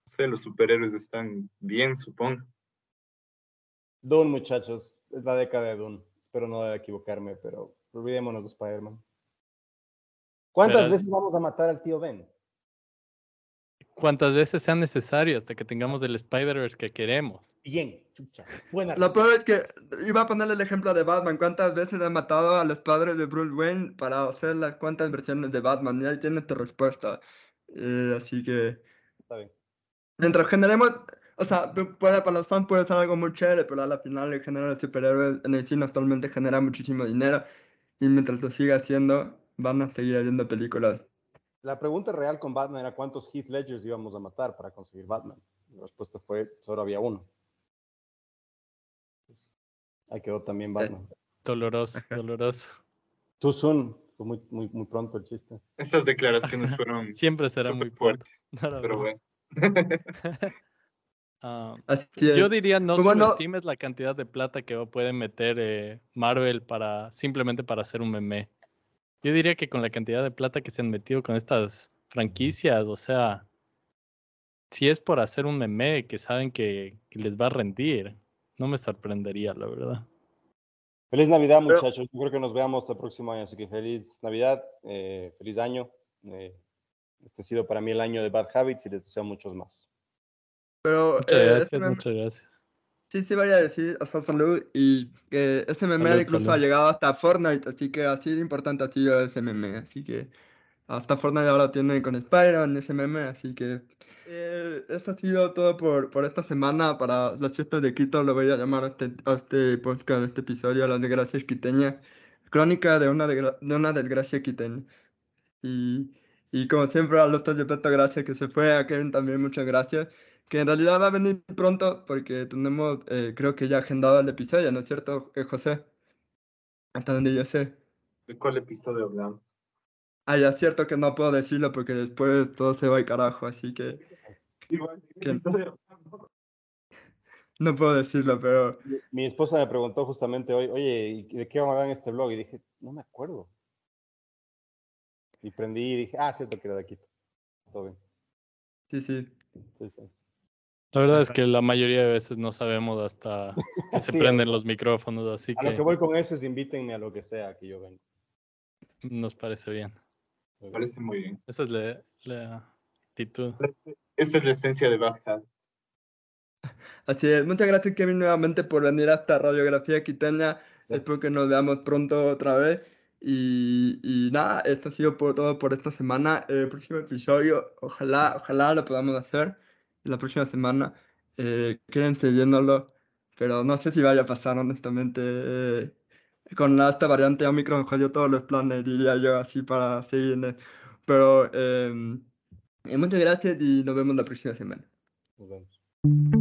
B: sé, los superhéroes están bien, supongo.
E: Dune, muchachos, es la década de Dune. Espero no equivocarme, pero olvidémonos de Spider-Man. ¿Cuántas veces vamos a matar al tío Ben?
D: Cuantas veces sea necesario hasta que tengamos el Spider-Verse que queremos.
E: Bien, chucha. Buena.
A: Lo peor es que iba a ponerle el ejemplo de Batman. ¿Cuántas veces han matado a los padres de Bruce Wayne para hacer las cuantas versiones de Batman? Y ahí tienes tu respuesta. Eh, así que.
E: Está bien.
A: Mientras generemos. O sea, puede, para los fans puede ser algo muy chévere, pero a la final el género de superhéroes en el cine actualmente genera muchísimo dinero. Y mientras lo siga haciendo, van a seguir habiendo películas
E: La pregunta real con Batman era cuántos Heath Ledgers íbamos a matar para conseguir Batman. La respuesta fue, solo había uno. Pues, ahí quedó también Batman.
D: Doloroso, doloroso.
E: Too soon. Fue muy, muy, muy pronto el chiste.
B: Estas declaraciones fueron
D: Siempre será muy
B: fuertes, pero bueno.
D: Ah, yo diría no
A: Pues
D: subestimes la cantidad de plata que puede meter eh, Marvel para simplemente para hacer un meme. Yo diría que con la cantidad de plata que se han metido con estas franquicias, o sea, si es por hacer un meme que saben que, que les va a rendir, no me sorprendería, la verdad.
E: Feliz Navidad,
A: Pero-
E: muchachos. Yo creo que nos veamos el próximo año. Así que feliz Navidad, eh, feliz año. Eh, este ha sido para mí el año de Bad Habits y les deseo muchos más.
A: Pero
D: Muchas
A: eh,
D: gracias,
A: este meme-
D: muchas gracias.
A: Sí, sí, vaya a decir hasta salud y que ese meme
D: Salud,
A: incluso
D: salud.
A: ha llegado hasta Fortnite, así que así de importante ha sido ese meme, así que hasta Fortnite ahora tiene con Spider-Man ese meme, así que eh, esto ha sido todo por, por esta semana para las fiestas de Quito, lo voy a llamar a este, a este podcast, a este episodio, las desgracias quiteñas, crónica de una, de una desgracia quiteña. Y, y como siempre al doctor Gepetto, gracias que se fue, a Kevin también muchas gracias, que en realidad va a venir pronto porque tenemos, eh, creo que ya agendado el episodio, ¿no es cierto, eh, José? Hasta donde yo sé.
B: ¿De cuál episodio hablamos?
A: Ah, ya es cierto que no puedo decirlo porque después todo se va al carajo, así que
B: Igual, ¿de qué
A: ¿Quién?
B: episodio hablamos?
A: no puedo decirlo, pero
E: Mi esposa me preguntó justamente hoy, oye, ¿y de qué vamos a hablar en este blog? Y dije, no me acuerdo. Y prendí y dije, ah, cierto que era de Quito. Todo bien.
A: sí, sí.
E: Entonces, eh,
D: La verdad es que la mayoría de veces no sabemos hasta que se
E: Sí,
D: prenden los micrófonos, así
E: a lo
D: que
E: que voy con eso es invítenme a lo que sea que yo venga.
D: nos parece bien.
B: Me parece muy bien.
D: Esa es la, la actitud.
B: Esa es la esencia de Bad Habits.
A: Así es. Muchas gracias, Kevin, nuevamente por venir a esta radiografía quiteña.
E: Sí.
A: Espero que nos veamos pronto otra vez. Y, y nada, esto ha sido por todo por esta semana. El próximo episodio, ojalá, ojalá lo podamos hacer la próxima semana. Eh, quédense viéndolo, pero no sé si vaya a pasar, honestamente. Eh, con esta variante Omicron jodió todos los planes, diría yo, así para seguir. Pero eh, eh, muchas gracias y nos vemos la próxima semana.
E: Nos vemos.